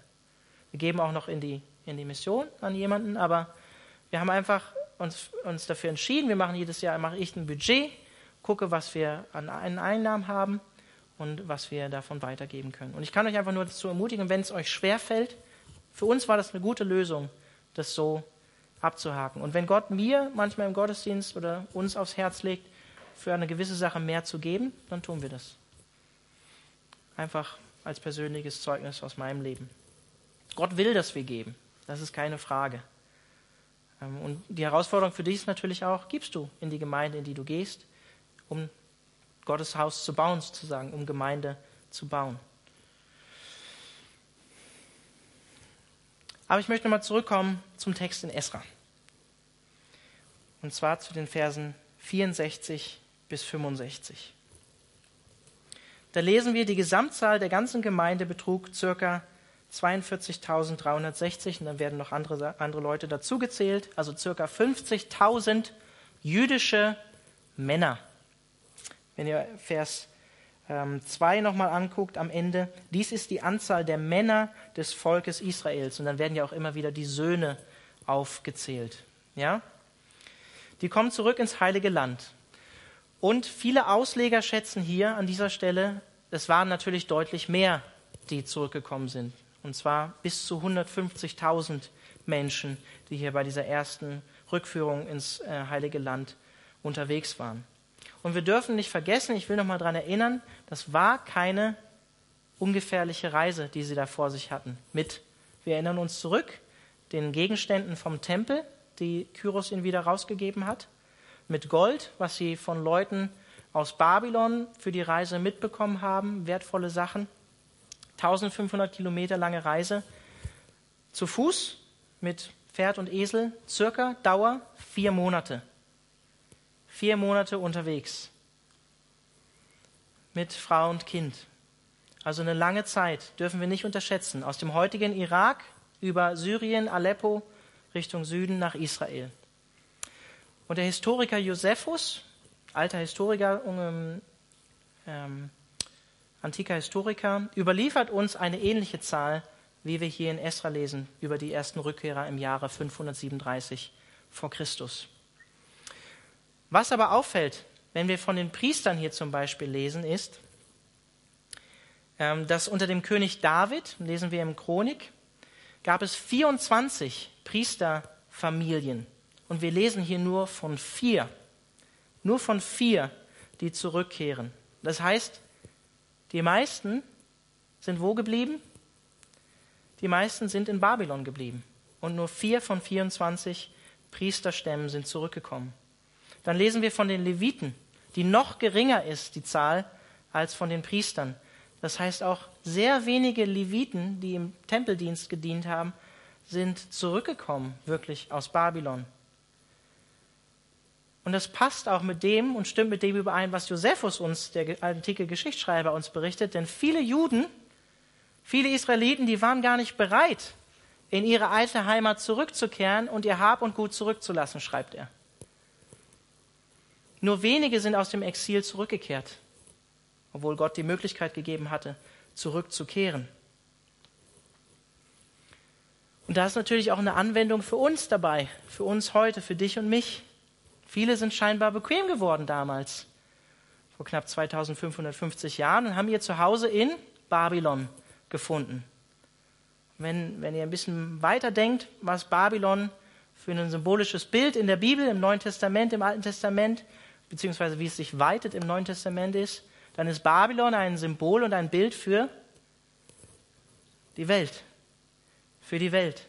S1: Wir geben auch noch in die, in die Mission an jemanden, aber wir haben einfach uns, uns dafür entschieden, wir machen jedes Jahr, mache ich ein Budget, gucke, was wir an Einnahmen haben und was wir davon weitergeben können. Und ich kann euch einfach nur dazu ermutigen, wenn es euch schwerfällt, für uns war das eine gute Lösung, das so abzuhaken. Und wenn Gott mir manchmal im Gottesdienst oder uns aufs Herz legt, für eine gewisse Sache mehr zu geben, dann tun wir das. Einfach als persönliches Zeugnis aus meinem Leben. Gott will, dass wir geben. Das ist keine Frage. Ähm, und die Herausforderung für dich ist natürlich auch, gibst du in die Gemeinde, in die du gehst, um Gottes Haus zu bauen, sozusagen, um Gemeinde zu bauen. Aber ich möchte nochmal zurückkommen zum Text in Esra. Und zwar zu den Versen 64 bis 65. Da lesen wir, die Gesamtzahl der ganzen Gemeinde betrug circa 42.360 und dann werden noch andere, andere Leute dazugezählt, also circa 50.000 jüdische Männer. Wenn ihr Vers 2 ähm, nochmal anguckt am Ende, dies ist die Anzahl der Männer des Volkes Israels. Und dann werden ja auch immer wieder die Söhne aufgezählt. Ja? Die kommen zurück ins heilige Land. Und viele Ausleger schätzen hier an dieser Stelle, es waren natürlich deutlich mehr, die zurückgekommen sind. Und zwar bis zu 150.000 Menschen, die hier bei dieser ersten Rückführung ins äh, heilige Land unterwegs waren. Und wir dürfen nicht vergessen, ich will noch mal daran erinnern, das war keine ungefährliche Reise, die sie da vor sich hatten. Mit, wir erinnern uns zurück, den Gegenständen vom Tempel, die Kyros ihnen wieder rausgegeben hat, mit Gold, was sie von Leuten aus Babylon für die Reise mitbekommen haben, wertvolle Sachen, 1500 Kilometer lange Reise, zu Fuß mit Pferd und Esel, circa Dauer vier Monate vier Monate unterwegs mit Frau und Kind. Also eine lange Zeit dürfen wir nicht unterschätzen. Aus dem heutigen Irak über Syrien, Aleppo Richtung Süden nach Israel. Und der Historiker Josephus, alter Historiker, ähm, ähm, antiker Historiker, überliefert uns eine ähnliche Zahl, wie wir hier in Esra lesen, über die ersten Rückkehrer im Jahre 537 vor Christus. Was aber auffällt, wenn wir von den Priestern hier zum Beispiel lesen, ist, ähm, dass unter dem König David, lesen wir im Chronik, gab es 24 Priesterfamilien. Und wir lesen hier nur von vier. Nur von vier, die zurückkehren. Das heißt, die meisten sind wo geblieben? Die meisten sind in Babylon geblieben. Und nur vier von 24 Priesterstämmen sind zurückgekommen. Dann lesen wir von den Leviten, die noch geringer ist, die Zahl, als von den Priestern. Das heißt, auch sehr wenige Leviten, die im Tempeldienst gedient haben, sind zurückgekommen, wirklich aus Babylon. Und das passt auch mit dem und stimmt mit dem überein, was Josephus uns, der antike Geschichtsschreiber, uns berichtet. Denn viele Juden, viele Israeliten, die waren gar nicht bereit, in ihre alte Heimat zurückzukehren und ihr Hab und Gut zurückzulassen, schreibt er. Nur wenige sind aus dem Exil zurückgekehrt, obwohl Gott die Möglichkeit gegeben hatte, zurückzukehren. Und da ist natürlich auch eine Anwendung für uns dabei, für uns heute, für dich und mich. Viele sind scheinbar bequem geworden damals, vor knapp 2550 Jahren, und haben ihr Zuhause in Babylon gefunden. Wenn, wenn ihr ein bisschen weiter denkt, was Babylon für ein symbolisches Bild in der Bibel, im Neuen Testament, im Alten Testament, beziehungsweise wie es sich weitet im Neuen Testament ist, dann ist Babylon ein Symbol und ein Bild für die Welt. Für die Welt.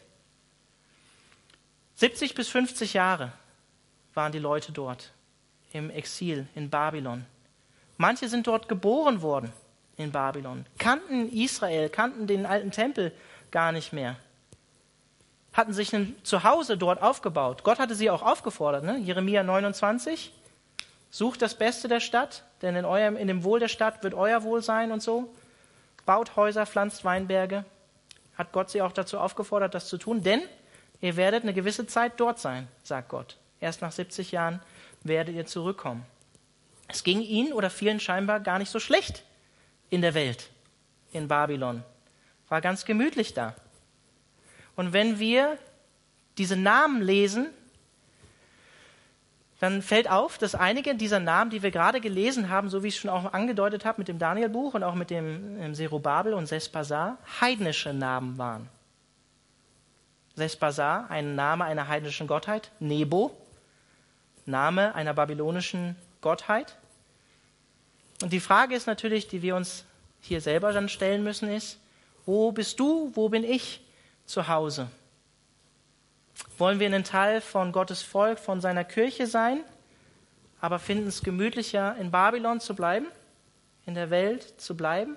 S1: 70 bis 50 Jahre waren die Leute dort im Exil in Babylon. Manche sind dort geboren worden in Babylon, kannten Israel, kannten den alten Tempel gar nicht mehr, hatten sich ein Zuhause dort aufgebaut. Gott hatte sie auch aufgefordert, ne? Jeremia 29. Sucht das Beste der Stadt, denn in, eurem, in dem Wohl der Stadt wird euer Wohl sein und so. Baut Häuser, pflanzt Weinberge. Hat Gott sie auch dazu aufgefordert, das zu tun? Denn ihr werdet eine gewisse Zeit dort sein, sagt Gott. Erst nach 70 Jahren werdet ihr zurückkommen. Es ging ihnen oder vielen scheinbar gar nicht so schlecht in der Welt, in Babylon. War ganz gemütlich da. Und wenn wir diese Namen lesen, dann fällt auf, dass einige dieser Namen, die wir gerade gelesen haben, so wie ich es schon auch angedeutet habe mit dem Danielbuch und auch mit dem Serubabel und Sespasar, heidnische Namen waren. Sespasar, ein Name einer heidnischen Gottheit, Nebo, Name einer babylonischen Gottheit. Und die Frage ist natürlich, die wir uns hier selber dann stellen müssen, ist, wo bist du, wo bin ich zu Hause? Wollen wir ein Teil von Gottes Volk, von seiner Kirche sein, aber finden es gemütlicher, in Babylon zu bleiben, in der Welt zu bleiben?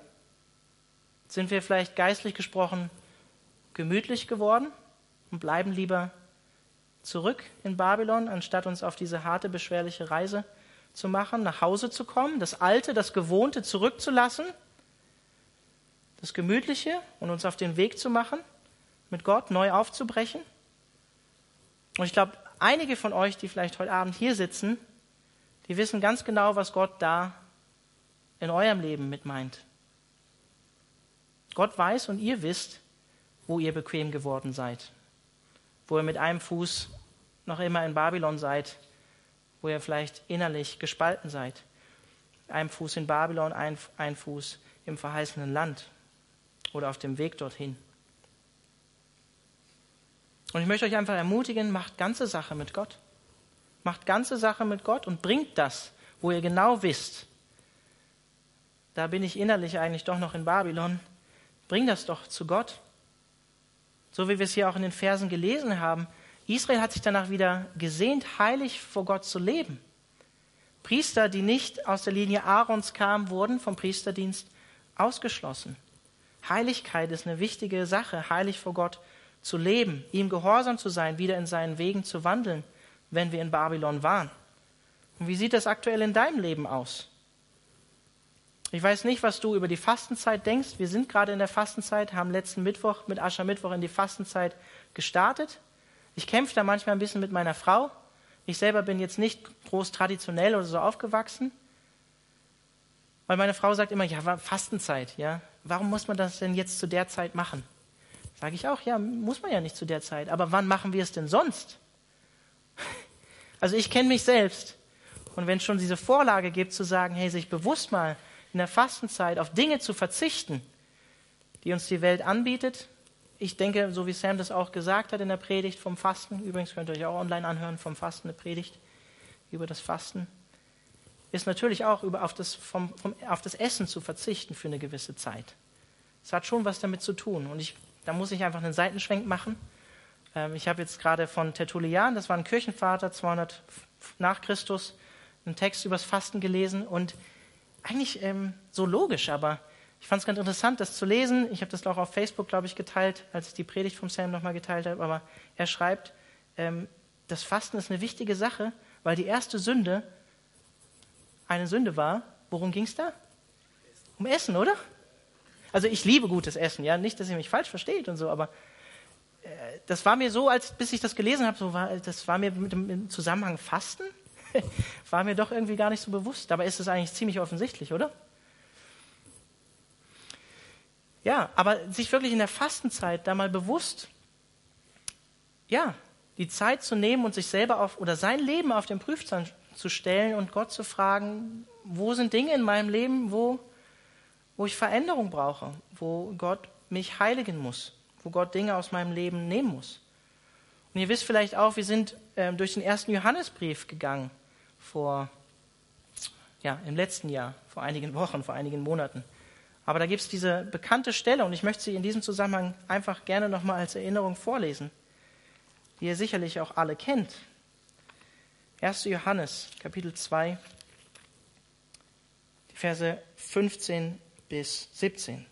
S1: Sind wir vielleicht geistlich gesprochen gemütlich geworden und bleiben lieber zurück in Babylon, anstatt uns auf diese harte, beschwerliche Reise zu machen, nach Hause zu kommen, das Alte, das Gewohnte zurückzulassen, das Gemütliche und uns auf den Weg zu machen, mit Gott neu aufzubrechen. Und ich glaube, einige von euch, die vielleicht heute Abend hier sitzen, die wissen ganz genau, was Gott da in eurem Leben mit meint. Gott weiß und ihr wisst, wo ihr bequem geworden seid, wo ihr mit einem Fuß noch immer in Babylon seid, wo ihr vielleicht innerlich gespalten seid. Ein Fuß in Babylon, ein, ein Fuß im verheißenen Land oder auf dem Weg dorthin. Und ich möchte euch einfach ermutigen, macht ganze Sache mit Gott. Macht ganze Sache mit Gott und bringt das, wo ihr genau wisst, da bin ich innerlich eigentlich doch noch in Babylon, bring das doch zu Gott. So wie wir es hier auch in den Versen gelesen haben, Israel hat sich danach wieder gesehnt, heilig vor Gott zu leben. Priester, die nicht aus der Linie Aarons kamen, wurden vom Priesterdienst ausgeschlossen. Heiligkeit ist eine wichtige Sache, heilig vor Gott zu leben, ihm gehorsam zu sein, wieder in seinen Wegen zu wandeln, wenn wir in Babylon waren. Und wie sieht das aktuell in deinem Leben aus? Ich weiß nicht, was du über die Fastenzeit denkst. Wir sind gerade in der Fastenzeit, haben letzten Mittwoch mit Aschermittwoch in die Fastenzeit gestartet. Ich kämpfe da manchmal ein bisschen mit meiner Frau. Ich selber bin jetzt nicht groß traditionell oder so aufgewachsen. Weil meine Frau sagt immer, ja, Fastenzeit, ja. Warum muss man das denn jetzt zu der Zeit machen? Sage ich auch, ja, muss man ja nicht zu der Zeit. Aber wann machen wir es denn sonst? Also ich kenne mich selbst. Und wenn es schon diese Vorlage gibt, zu sagen, hey, sich bewusst mal in der Fastenzeit auf Dinge zu verzichten, die uns die Welt anbietet. Ich denke, so wie Sam das auch gesagt hat in der Predigt vom Fasten, übrigens könnt ihr euch auch online anhören, vom Fasten eine Predigt über das Fasten, ist natürlich auch über, auf, das, vom, vom, auf das Essen zu verzichten für eine gewisse Zeit. Es hat schon was damit zu tun. Und ich, da muss ich einfach einen Seitenschwenk machen. Ähm, ich habe jetzt gerade von Tertullian, das war ein Kirchenvater, 200 nach Christus, einen Text übers Fasten gelesen und eigentlich ähm, so logisch, aber ich fand es ganz interessant, das zu lesen. Ich habe das auch auf Facebook, glaube ich, geteilt, als ich die Predigt vom Sam nochmal geteilt habe. Aber er schreibt, ähm, das Fasten ist eine wichtige Sache, weil die erste Sünde eine Sünde war. Worum ging es da? Um Essen, oder? Also ich liebe gutes Essen, ja, nicht, dass ihr mich falsch versteht und so, aber äh, das war mir so, als bis ich das gelesen habe, so war, das war mir mit dem Zusammenhang Fasten War mir doch irgendwie gar nicht so bewusst. Dabei ist es eigentlich ziemlich offensichtlich, oder? Ja, aber sich wirklich in der Fastenzeit da mal bewusst, ja, die Zeit zu nehmen und sich selber auf oder sein Leben auf den Prüfstand zu stellen und Gott zu fragen, wo sind Dinge in meinem Leben, wo, wo ich Veränderung brauche, wo Gott mich heiligen muss, wo Gott Dinge aus meinem Leben nehmen muss. Und ihr wisst vielleicht auch, wir sind äh, durch den ersten Johannesbrief gegangen vor, ja, im letzten Jahr, vor einigen Wochen, vor einigen Monaten. Aber da gibt es diese bekannte Stelle und ich möchte sie in diesem Zusammenhang einfach gerne nochmal als Erinnerung vorlesen, die ihr sicherlich auch alle kennt. 1. Johannes, Kapitel 2, die Verse 15 bis 17.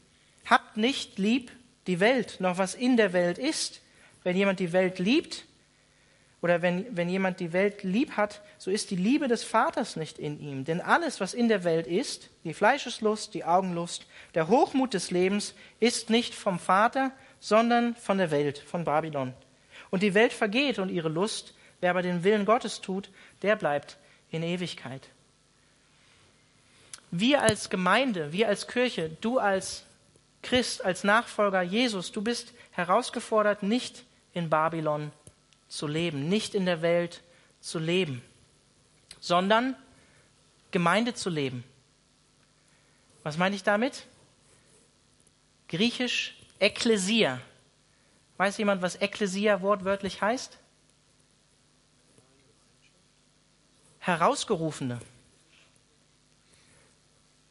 S1: Habt nicht lieb die Welt, noch was in der Welt ist. Wenn jemand die Welt liebt, oder wenn, wenn jemand die Welt lieb hat, so ist die Liebe des Vaters nicht in ihm. Denn alles, was in der Welt ist, die Fleischeslust, die Augenlust, der Hochmut des Lebens, ist nicht vom Vater, sondern von der Welt, von Babylon. Und die Welt vergeht und ihre Lust, wer aber den Willen Gottes tut, der bleibt in Ewigkeit. Wir als Gemeinde, wir als Kirche, du als Christ, als Nachfolger Jesus, du bist herausgefordert, nicht in Babylon zu leben, nicht in der Welt zu leben, sondern Gemeinde zu leben. Was meine ich damit? Griechisch Ekklesia. Weiß jemand, was Ekklesia wortwörtlich heißt? Herausgerufene.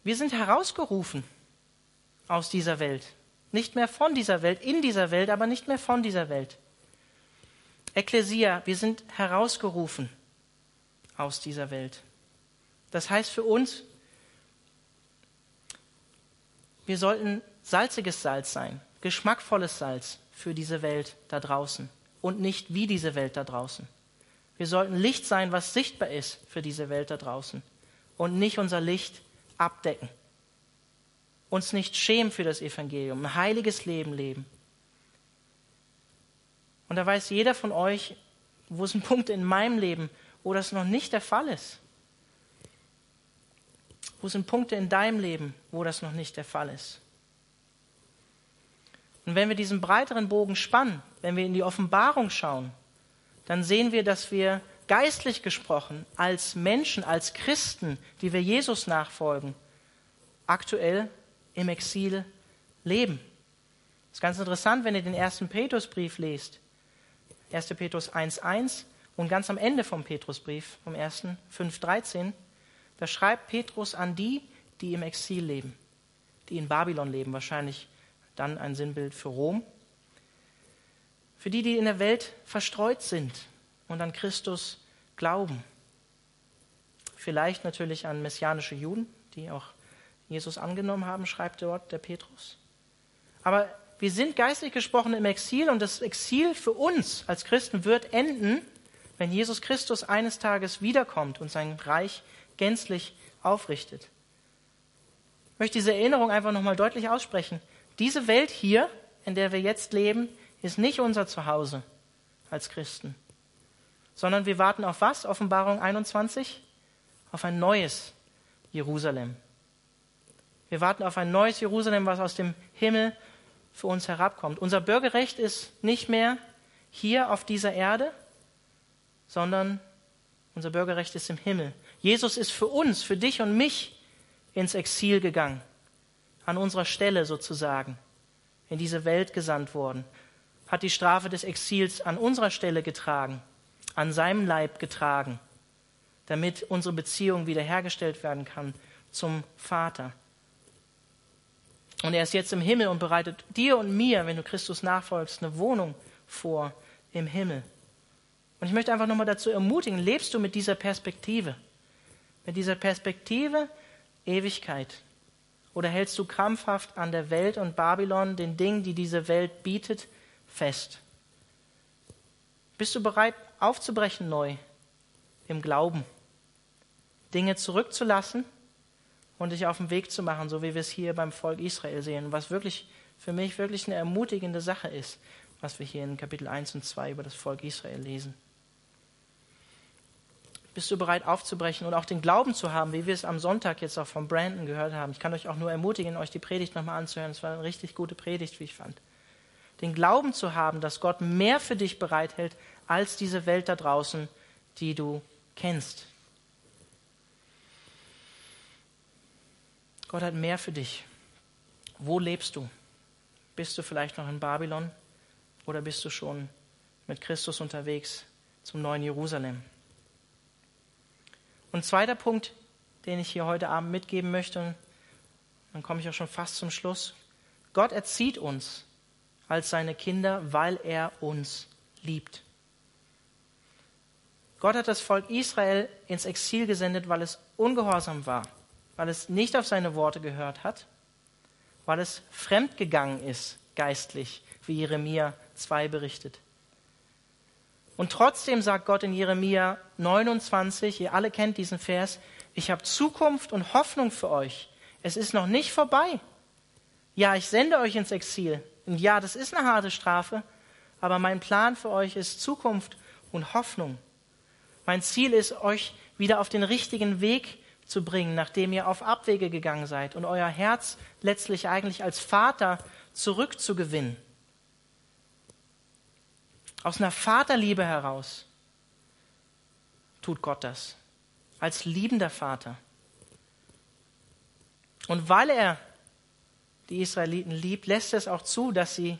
S1: Wir sind herausgerufen aus dieser Welt. Nicht mehr von dieser Welt, in dieser Welt, aber nicht mehr von dieser Welt. Ekklesia, wir sind herausgerufen aus dieser Welt. Das heißt für uns, wir sollten salziges Salz sein, geschmackvolles Salz für diese Welt da draußen und nicht wie diese Welt da draußen. Wir sollten Licht sein, was sichtbar ist für diese Welt da draußen. und nicht unser Licht abdecken. Uns nicht schämen für das Evangelium, ein heiliges Leben leben. Und da weiß jeder von euch, wo es ein Punkt in meinem Leben, wo das noch nicht der Fall ist. Wo sind Punkte in deinem Leben, wo das noch nicht der Fall ist? Und wenn wir diesen breiteren Bogen spannen, wenn wir in die Offenbarung schauen, dann sehen wir, dass wir geistlich gesprochen als Menschen, als Christen, die wir Jesus nachfolgen, aktuell im Exil leben. Das ist ganz interessant, wenn ihr den ersten Petrusbrief lest. 1. Petrus 1.1 und ganz am Ende vom Petrusbrief, vom 1. 5.13, da schreibt Petrus an die, die im Exil leben, die in Babylon leben, wahrscheinlich dann ein Sinnbild für Rom. Für die, die in der Welt verstreut sind und an Christus glauben. Vielleicht natürlich an messianische Juden, die auch Jesus angenommen haben, schreibt dort der Petrus. Aber wir sind geistlich gesprochen im Exil und das Exil für uns als Christen wird enden, wenn Jesus Christus eines Tages wiederkommt und sein Reich gänzlich aufrichtet. Ich möchte diese Erinnerung einfach nochmal deutlich aussprechen. Diese Welt hier, in der wir jetzt leben, ist nicht unser Zuhause als Christen, sondern wir warten auf was? Offenbarung 21? Auf ein neues Jerusalem. Wir warten auf ein neues Jerusalem, was aus dem Himmel für uns herabkommt. Unser Bürgerrecht ist nicht mehr hier auf dieser Erde, sondern unser Bürgerrecht ist im Himmel. Jesus ist für uns, für dich und mich ins Exil gegangen, an unserer Stelle sozusagen, in diese Welt gesandt worden, hat die Strafe des Exils an unserer Stelle getragen, an seinem Leib getragen, damit unsere Beziehung wiederhergestellt werden kann zum Vater. Und er ist jetzt im Himmel und bereitet dir und mir, wenn du Christus nachfolgst, eine Wohnung vor im Himmel. Und ich möchte einfach nochmal dazu ermutigen, lebst du mit dieser Perspektive? Mit dieser Perspektive Ewigkeit? Oder hältst du krampfhaft an der Welt und Babylon, den Dingen, die diese Welt bietet, fest? Bist du bereit, aufzubrechen neu im Glauben? Dinge zurückzulassen und dich auf den Weg zu machen, so wie wir es hier beim Volk Israel sehen, was wirklich für mich wirklich eine ermutigende Sache ist, was wir hier in Kapitel 1 und 2 über das Volk Israel lesen. Bist du bereit aufzubrechen und auch den Glauben zu haben, wie wir es am Sonntag jetzt auch von Brandon gehört haben? Ich kann euch auch nur ermutigen, euch die Predigt nochmal anzuhören. Es war eine richtig gute Predigt, wie ich fand. Den Glauben zu haben, dass Gott mehr für dich bereithält als diese Welt da draußen, die du kennst. Gott hat mehr für dich. Wo lebst du? Bist du vielleicht noch in Babylon oder bist du schon mit Christus unterwegs zum neuen Jerusalem? Und zweiter Punkt, den ich hier heute Abend mitgeben möchte, dann komme ich auch schon fast zum Schluss. Gott erzieht uns als seine Kinder, weil er uns liebt. Gott hat das Volk Israel ins Exil gesendet, weil es ungehorsam war weil es nicht auf seine Worte gehört hat, weil es fremdgegangen ist, geistlich, wie Jeremia 2 berichtet. Und trotzdem sagt Gott in Jeremia 29, ihr alle kennt diesen Vers, ich habe Zukunft und Hoffnung für euch. Es ist noch nicht vorbei. Ja, ich sende euch ins Exil. Und ja, das ist eine harte Strafe, aber mein Plan für euch ist Zukunft und Hoffnung. Mein Ziel ist, euch wieder auf den richtigen Weg zu bringen, nachdem ihr auf Abwege gegangen seid und euer Herz letztlich eigentlich als Vater zurückzugewinnen. Aus einer Vaterliebe heraus tut Gott das, als liebender Vater. Und weil er die Israeliten liebt, lässt es auch zu, dass sie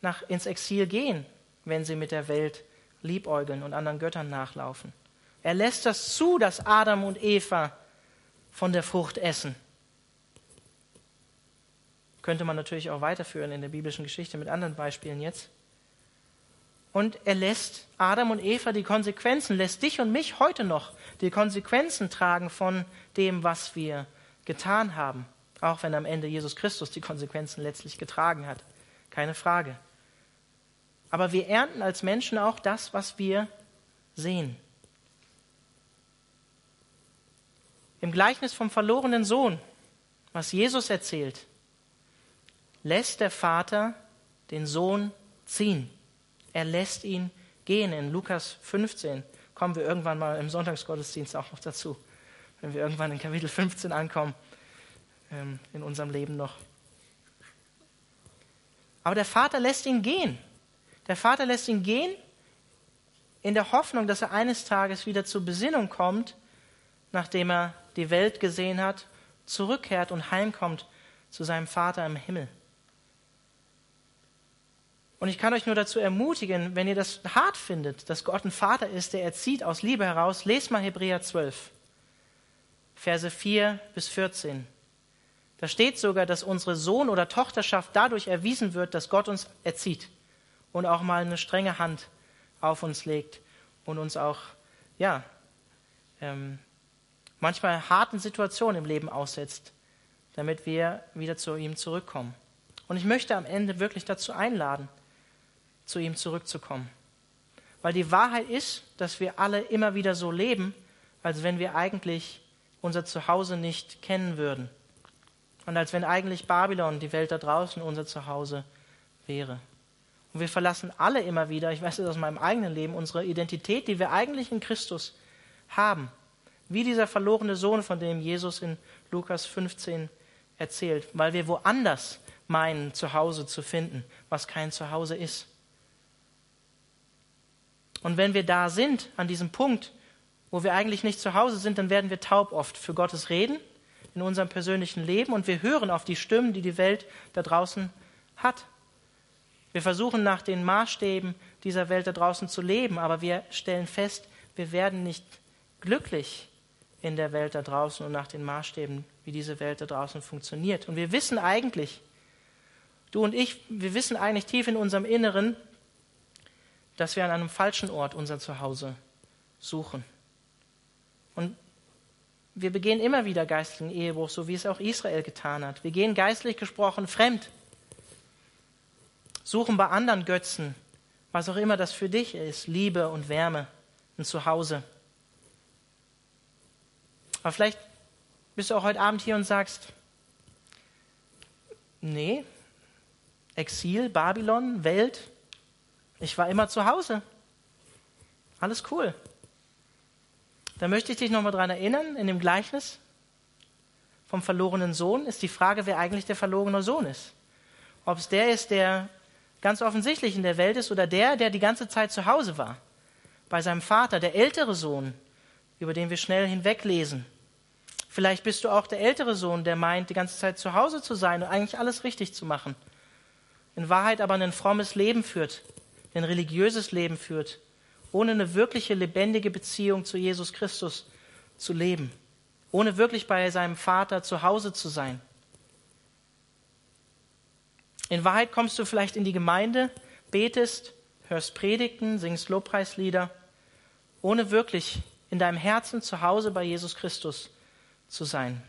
S1: nach, ins Exil gehen, wenn sie mit der Welt liebäugeln und anderen Göttern nachlaufen. Er lässt das zu, dass Adam und Eva von der Frucht essen. Könnte man natürlich auch weiterführen in der biblischen Geschichte mit anderen Beispielen jetzt. Und er lässt Adam und Eva die Konsequenzen, lässt dich und mich heute noch die Konsequenzen tragen von dem, was wir getan haben. Auch wenn am Ende Jesus Christus die Konsequenzen letztlich getragen hat. Keine Frage. Aber wir ernten als Menschen auch das, was wir sehen. Im Gleichnis vom verlorenen Sohn, was Jesus erzählt, lässt der Vater den Sohn ziehen. Er lässt ihn gehen. In Lukas 15 kommen wir irgendwann mal im Sonntagsgottesdienst auch noch dazu, wenn wir irgendwann in Kapitel 15 ankommen, ähm, in unserem Leben noch. Aber der Vater lässt ihn gehen. Der Vater lässt ihn gehen in der Hoffnung, dass er eines Tages wieder zur Besinnung kommt, nachdem er die Welt gesehen hat, zurückkehrt und heimkommt zu seinem Vater im Himmel. Und ich kann euch nur dazu ermutigen, wenn ihr das hart findet, dass Gott ein Vater ist, der erzieht aus Liebe heraus, lest mal Hebräer 12, Verse 4 bis 14. Da steht sogar, dass unsere Sohn- oder Tochterschaft dadurch erwiesen wird, dass Gott uns erzieht und auch mal eine strenge Hand auf uns legt und uns auch, ja, ähm, manchmal harten Situationen im Leben aussetzt, damit wir wieder zu ihm zurückkommen. Und ich möchte am Ende wirklich dazu einladen, zu ihm zurückzukommen. Weil die Wahrheit ist, dass wir alle immer wieder so leben, als wenn wir eigentlich unser Zuhause nicht kennen würden. Und als wenn eigentlich Babylon, die Welt da draußen, unser Zuhause wäre. Und wir verlassen alle immer wieder, ich weiß das aus meinem eigenen Leben, unsere Identität, die wir eigentlich in Christus haben. Wie dieser verlorene Sohn, von dem Jesus in Lukas 15 erzählt, weil wir woanders meinen, Zuhause zu finden, was kein Zuhause ist. Und wenn wir da sind, an diesem Punkt, wo wir eigentlich nicht zu Hause sind, dann werden wir taub oft für Gottes Reden in unserem persönlichen Leben und wir hören auf die Stimmen, die die Welt da draußen hat. Wir versuchen nach den Maßstäben dieser Welt da draußen zu leben, aber wir stellen fest, wir werden nicht glücklich in der Welt da draußen und nach den Maßstäben, wie diese Welt da draußen funktioniert. Und wir wissen eigentlich, du und ich, wir wissen eigentlich tief in unserem Inneren, dass wir an einem falschen Ort unser Zuhause suchen. Und wir begehen immer wieder geistlichen Ehebruch, so wie es auch Israel getan hat. Wir gehen geistlich gesprochen fremd, suchen bei anderen Götzen, was auch immer das für dich ist, Liebe und Wärme, ein Zuhause. Aber vielleicht bist du auch heute Abend hier und sagst, nee, Exil, Babylon, Welt, ich war immer zu Hause. Alles cool. Da möchte ich dich nochmal dran erinnern, in dem Gleichnis vom verlorenen Sohn ist die Frage, wer eigentlich der verlorene Sohn ist. Ob es der ist, der ganz offensichtlich in der Welt ist oder der, der die ganze Zeit zu Hause war. Bei seinem Vater, der ältere Sohn, über den wir schnell hinweglesen. Vielleicht bist du auch der ältere Sohn, der meint, die ganze Zeit zu Hause zu sein und eigentlich alles richtig zu machen. In Wahrheit aber ein frommes Leben führt, ein religiöses Leben führt, ohne eine wirkliche lebendige Beziehung zu Jesus Christus zu leben, ohne wirklich bei seinem Vater zu Hause zu sein. In Wahrheit kommst du vielleicht in die Gemeinde, betest, hörst Predigten, singst Lobpreislieder, ohne wirklich in deinem Herzen zu Hause bei Jesus Christus zu sein.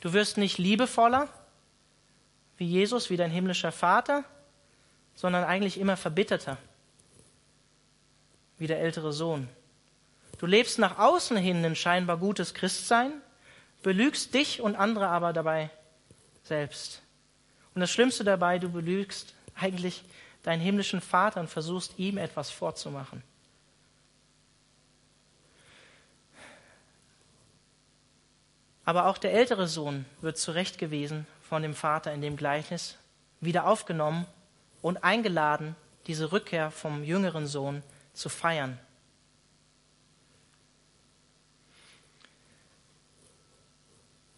S1: Du wirst nicht liebevoller wie Jesus, wie dein himmlischer Vater, sondern eigentlich immer verbitterter, wie der ältere Sohn. Du lebst nach außen hin ein scheinbar gutes Christsein, belügst dich und andere aber dabei selbst. Und das Schlimmste dabei, du belügst eigentlich deinen himmlischen Vater und versuchst ihm etwas vorzumachen. Aber auch der ältere Sohn wird zurechtgewiesen von dem Vater in dem Gleichnis, wieder aufgenommen und eingeladen, diese Rückkehr vom jüngeren Sohn zu feiern.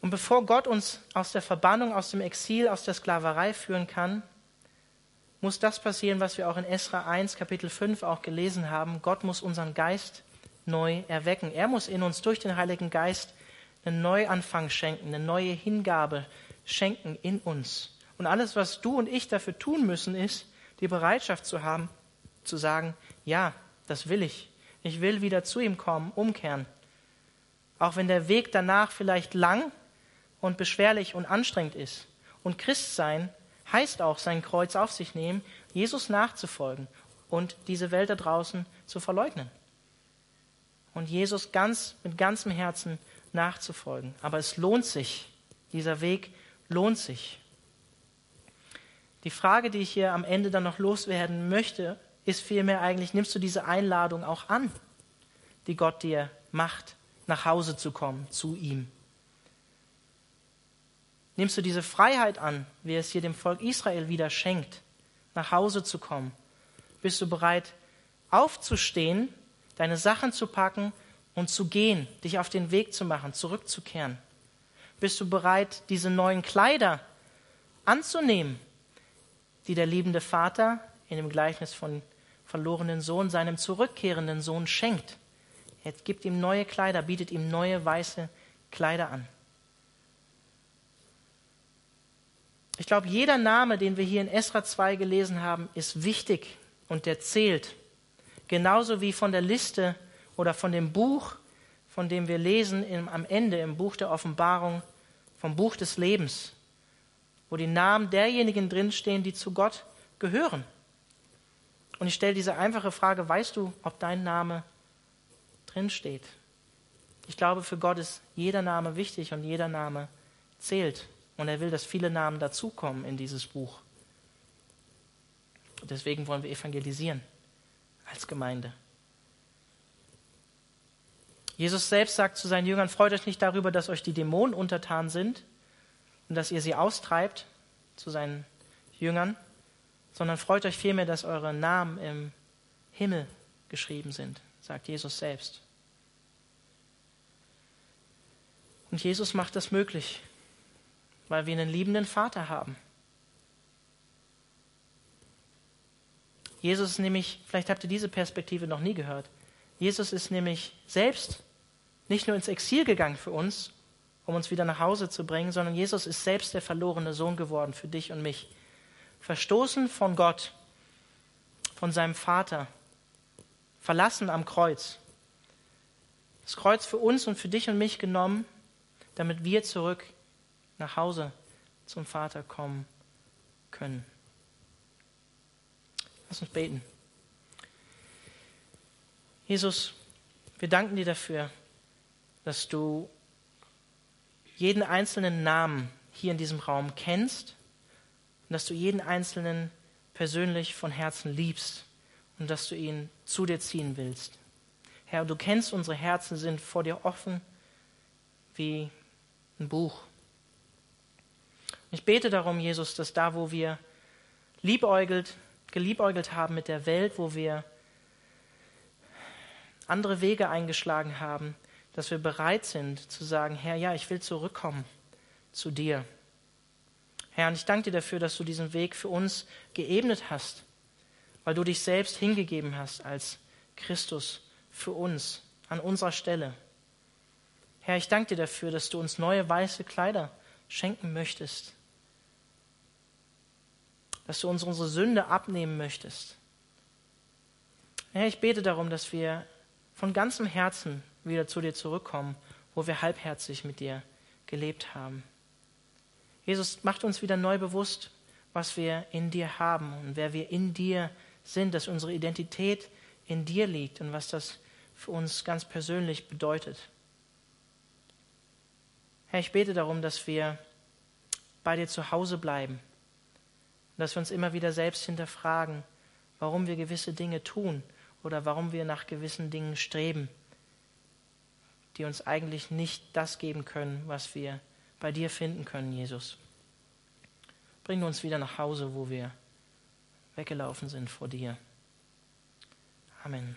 S1: Und bevor Gott uns aus der Verbannung, aus dem Exil, aus der Sklaverei führen kann, muss das passieren, was wir auch in Esra 1, Kapitel 5 auch gelesen haben. Gott muss unseren Geist neu erwecken. Er muss in uns durch den Heiligen Geist einen Neuanfang schenken, eine neue Hingabe schenken in uns. Und alles, was du und ich dafür tun müssen, ist, die Bereitschaft zu haben, zu sagen, ja, das will ich. Ich will wieder zu ihm kommen, umkehren. Auch wenn der Weg danach vielleicht lang und beschwerlich und anstrengend ist. Und Christ sein heißt auch, sein Kreuz auf sich nehmen, Jesus nachzufolgen und diese Welt da draußen zu verleugnen. Und Jesus ganz mit ganzem Herzen nachzufolgen. Aber es lohnt sich. Dieser Weg lohnt sich. Die Frage, die ich hier am Ende dann noch loswerden möchte, ist vielmehr eigentlich, nimmst du diese Einladung auch an, die Gott dir macht, nach Hause zu kommen, zu ihm? Nimmst du diese Freiheit an, wie es hier dem Volk Israel wieder schenkt, nach Hause zu kommen? Bist du bereit, aufzustehen, deine Sachen zu packen und zu gehen, dich auf den Weg zu machen, zurückzukehren? Bist du bereit, diese neuen Kleider anzunehmen, die der liebende Vater in dem Gleichnis von verlorenen Sohn seinem zurückkehrenden Sohn schenkt? Er gibt ihm neue Kleider, bietet ihm neue weiße Kleider an. Ich glaube, jeder Name, den wir hier in Esra 2 gelesen haben, ist wichtig und der zählt. Genauso wie von der Liste oder von dem Buch, von dem wir lesen im, am Ende im Buch der Offenbarung, vom Buch des Lebens, wo die Namen derjenigen drinstehen, die zu Gott gehören. Und ich stelle diese einfache Frage, weißt du, ob dein Name drinsteht? Ich glaube, für Gott ist jeder Name wichtig und jeder Name zählt. Und er will, dass viele Namen dazukommen in dieses Buch. Und deswegen wollen wir evangelisieren als Gemeinde. Jesus selbst sagt zu seinen Jüngern, freut euch nicht darüber, dass euch die Dämonen untertan sind und dass ihr sie austreibt, zu seinen Jüngern, sondern freut euch vielmehr, dass eure Namen im Himmel geschrieben sind, sagt Jesus selbst. Und Jesus macht das möglich weil wir einen liebenden Vater haben. Jesus ist nämlich, vielleicht habt ihr diese Perspektive noch nie gehört, Jesus ist nämlich selbst nicht nur ins Exil gegangen für uns, um uns wieder nach Hause zu bringen, sondern Jesus ist selbst der verlorene Sohn geworden für dich und mich. Verstoßen von Gott, von seinem Vater, verlassen am Kreuz. Das Kreuz für uns und für dich und mich genommen, damit wir zurück nach Hause zum Vater kommen können. Lass uns beten. Jesus, wir danken dir dafür, dass du jeden einzelnen Namen hier in diesem Raum kennst und dass du jeden einzelnen persönlich von Herzen liebst und dass du ihn zu dir ziehen willst. Herr, du kennst unsere Herzen, sind vor dir offen wie ein Buch. Ich bete darum, Jesus, dass da, wo wir liebäugelt, geliebäugelt haben mit der Welt, wo wir andere Wege eingeschlagen haben, dass wir bereit sind zu sagen, Herr, ja, ich will zurückkommen zu dir. Herr, und ich danke dir dafür, dass du diesen Weg für uns geebnet hast, weil du dich selbst hingegeben hast als Christus für uns an unserer Stelle. Herr, ich danke dir dafür, dass du uns neue weiße Kleider schenken möchtest, dass du uns unsere Sünde abnehmen möchtest. Herr, ich bete darum, dass wir von ganzem Herzen wieder zu dir zurückkommen, wo wir halbherzig mit dir gelebt haben. Jesus, macht uns wieder neu bewusst, was wir in dir haben und wer wir in dir sind, dass unsere Identität in dir liegt und was das für uns ganz persönlich bedeutet. Herr, ich bete darum, dass wir bei dir zu Hause bleiben dass wir uns immer wieder selbst hinterfragen, warum wir gewisse Dinge tun oder warum wir nach gewissen Dingen streben, die uns eigentlich nicht das geben können, was wir bei dir finden können, Jesus. Bring uns wieder nach Hause, wo wir weggelaufen sind vor dir. Amen.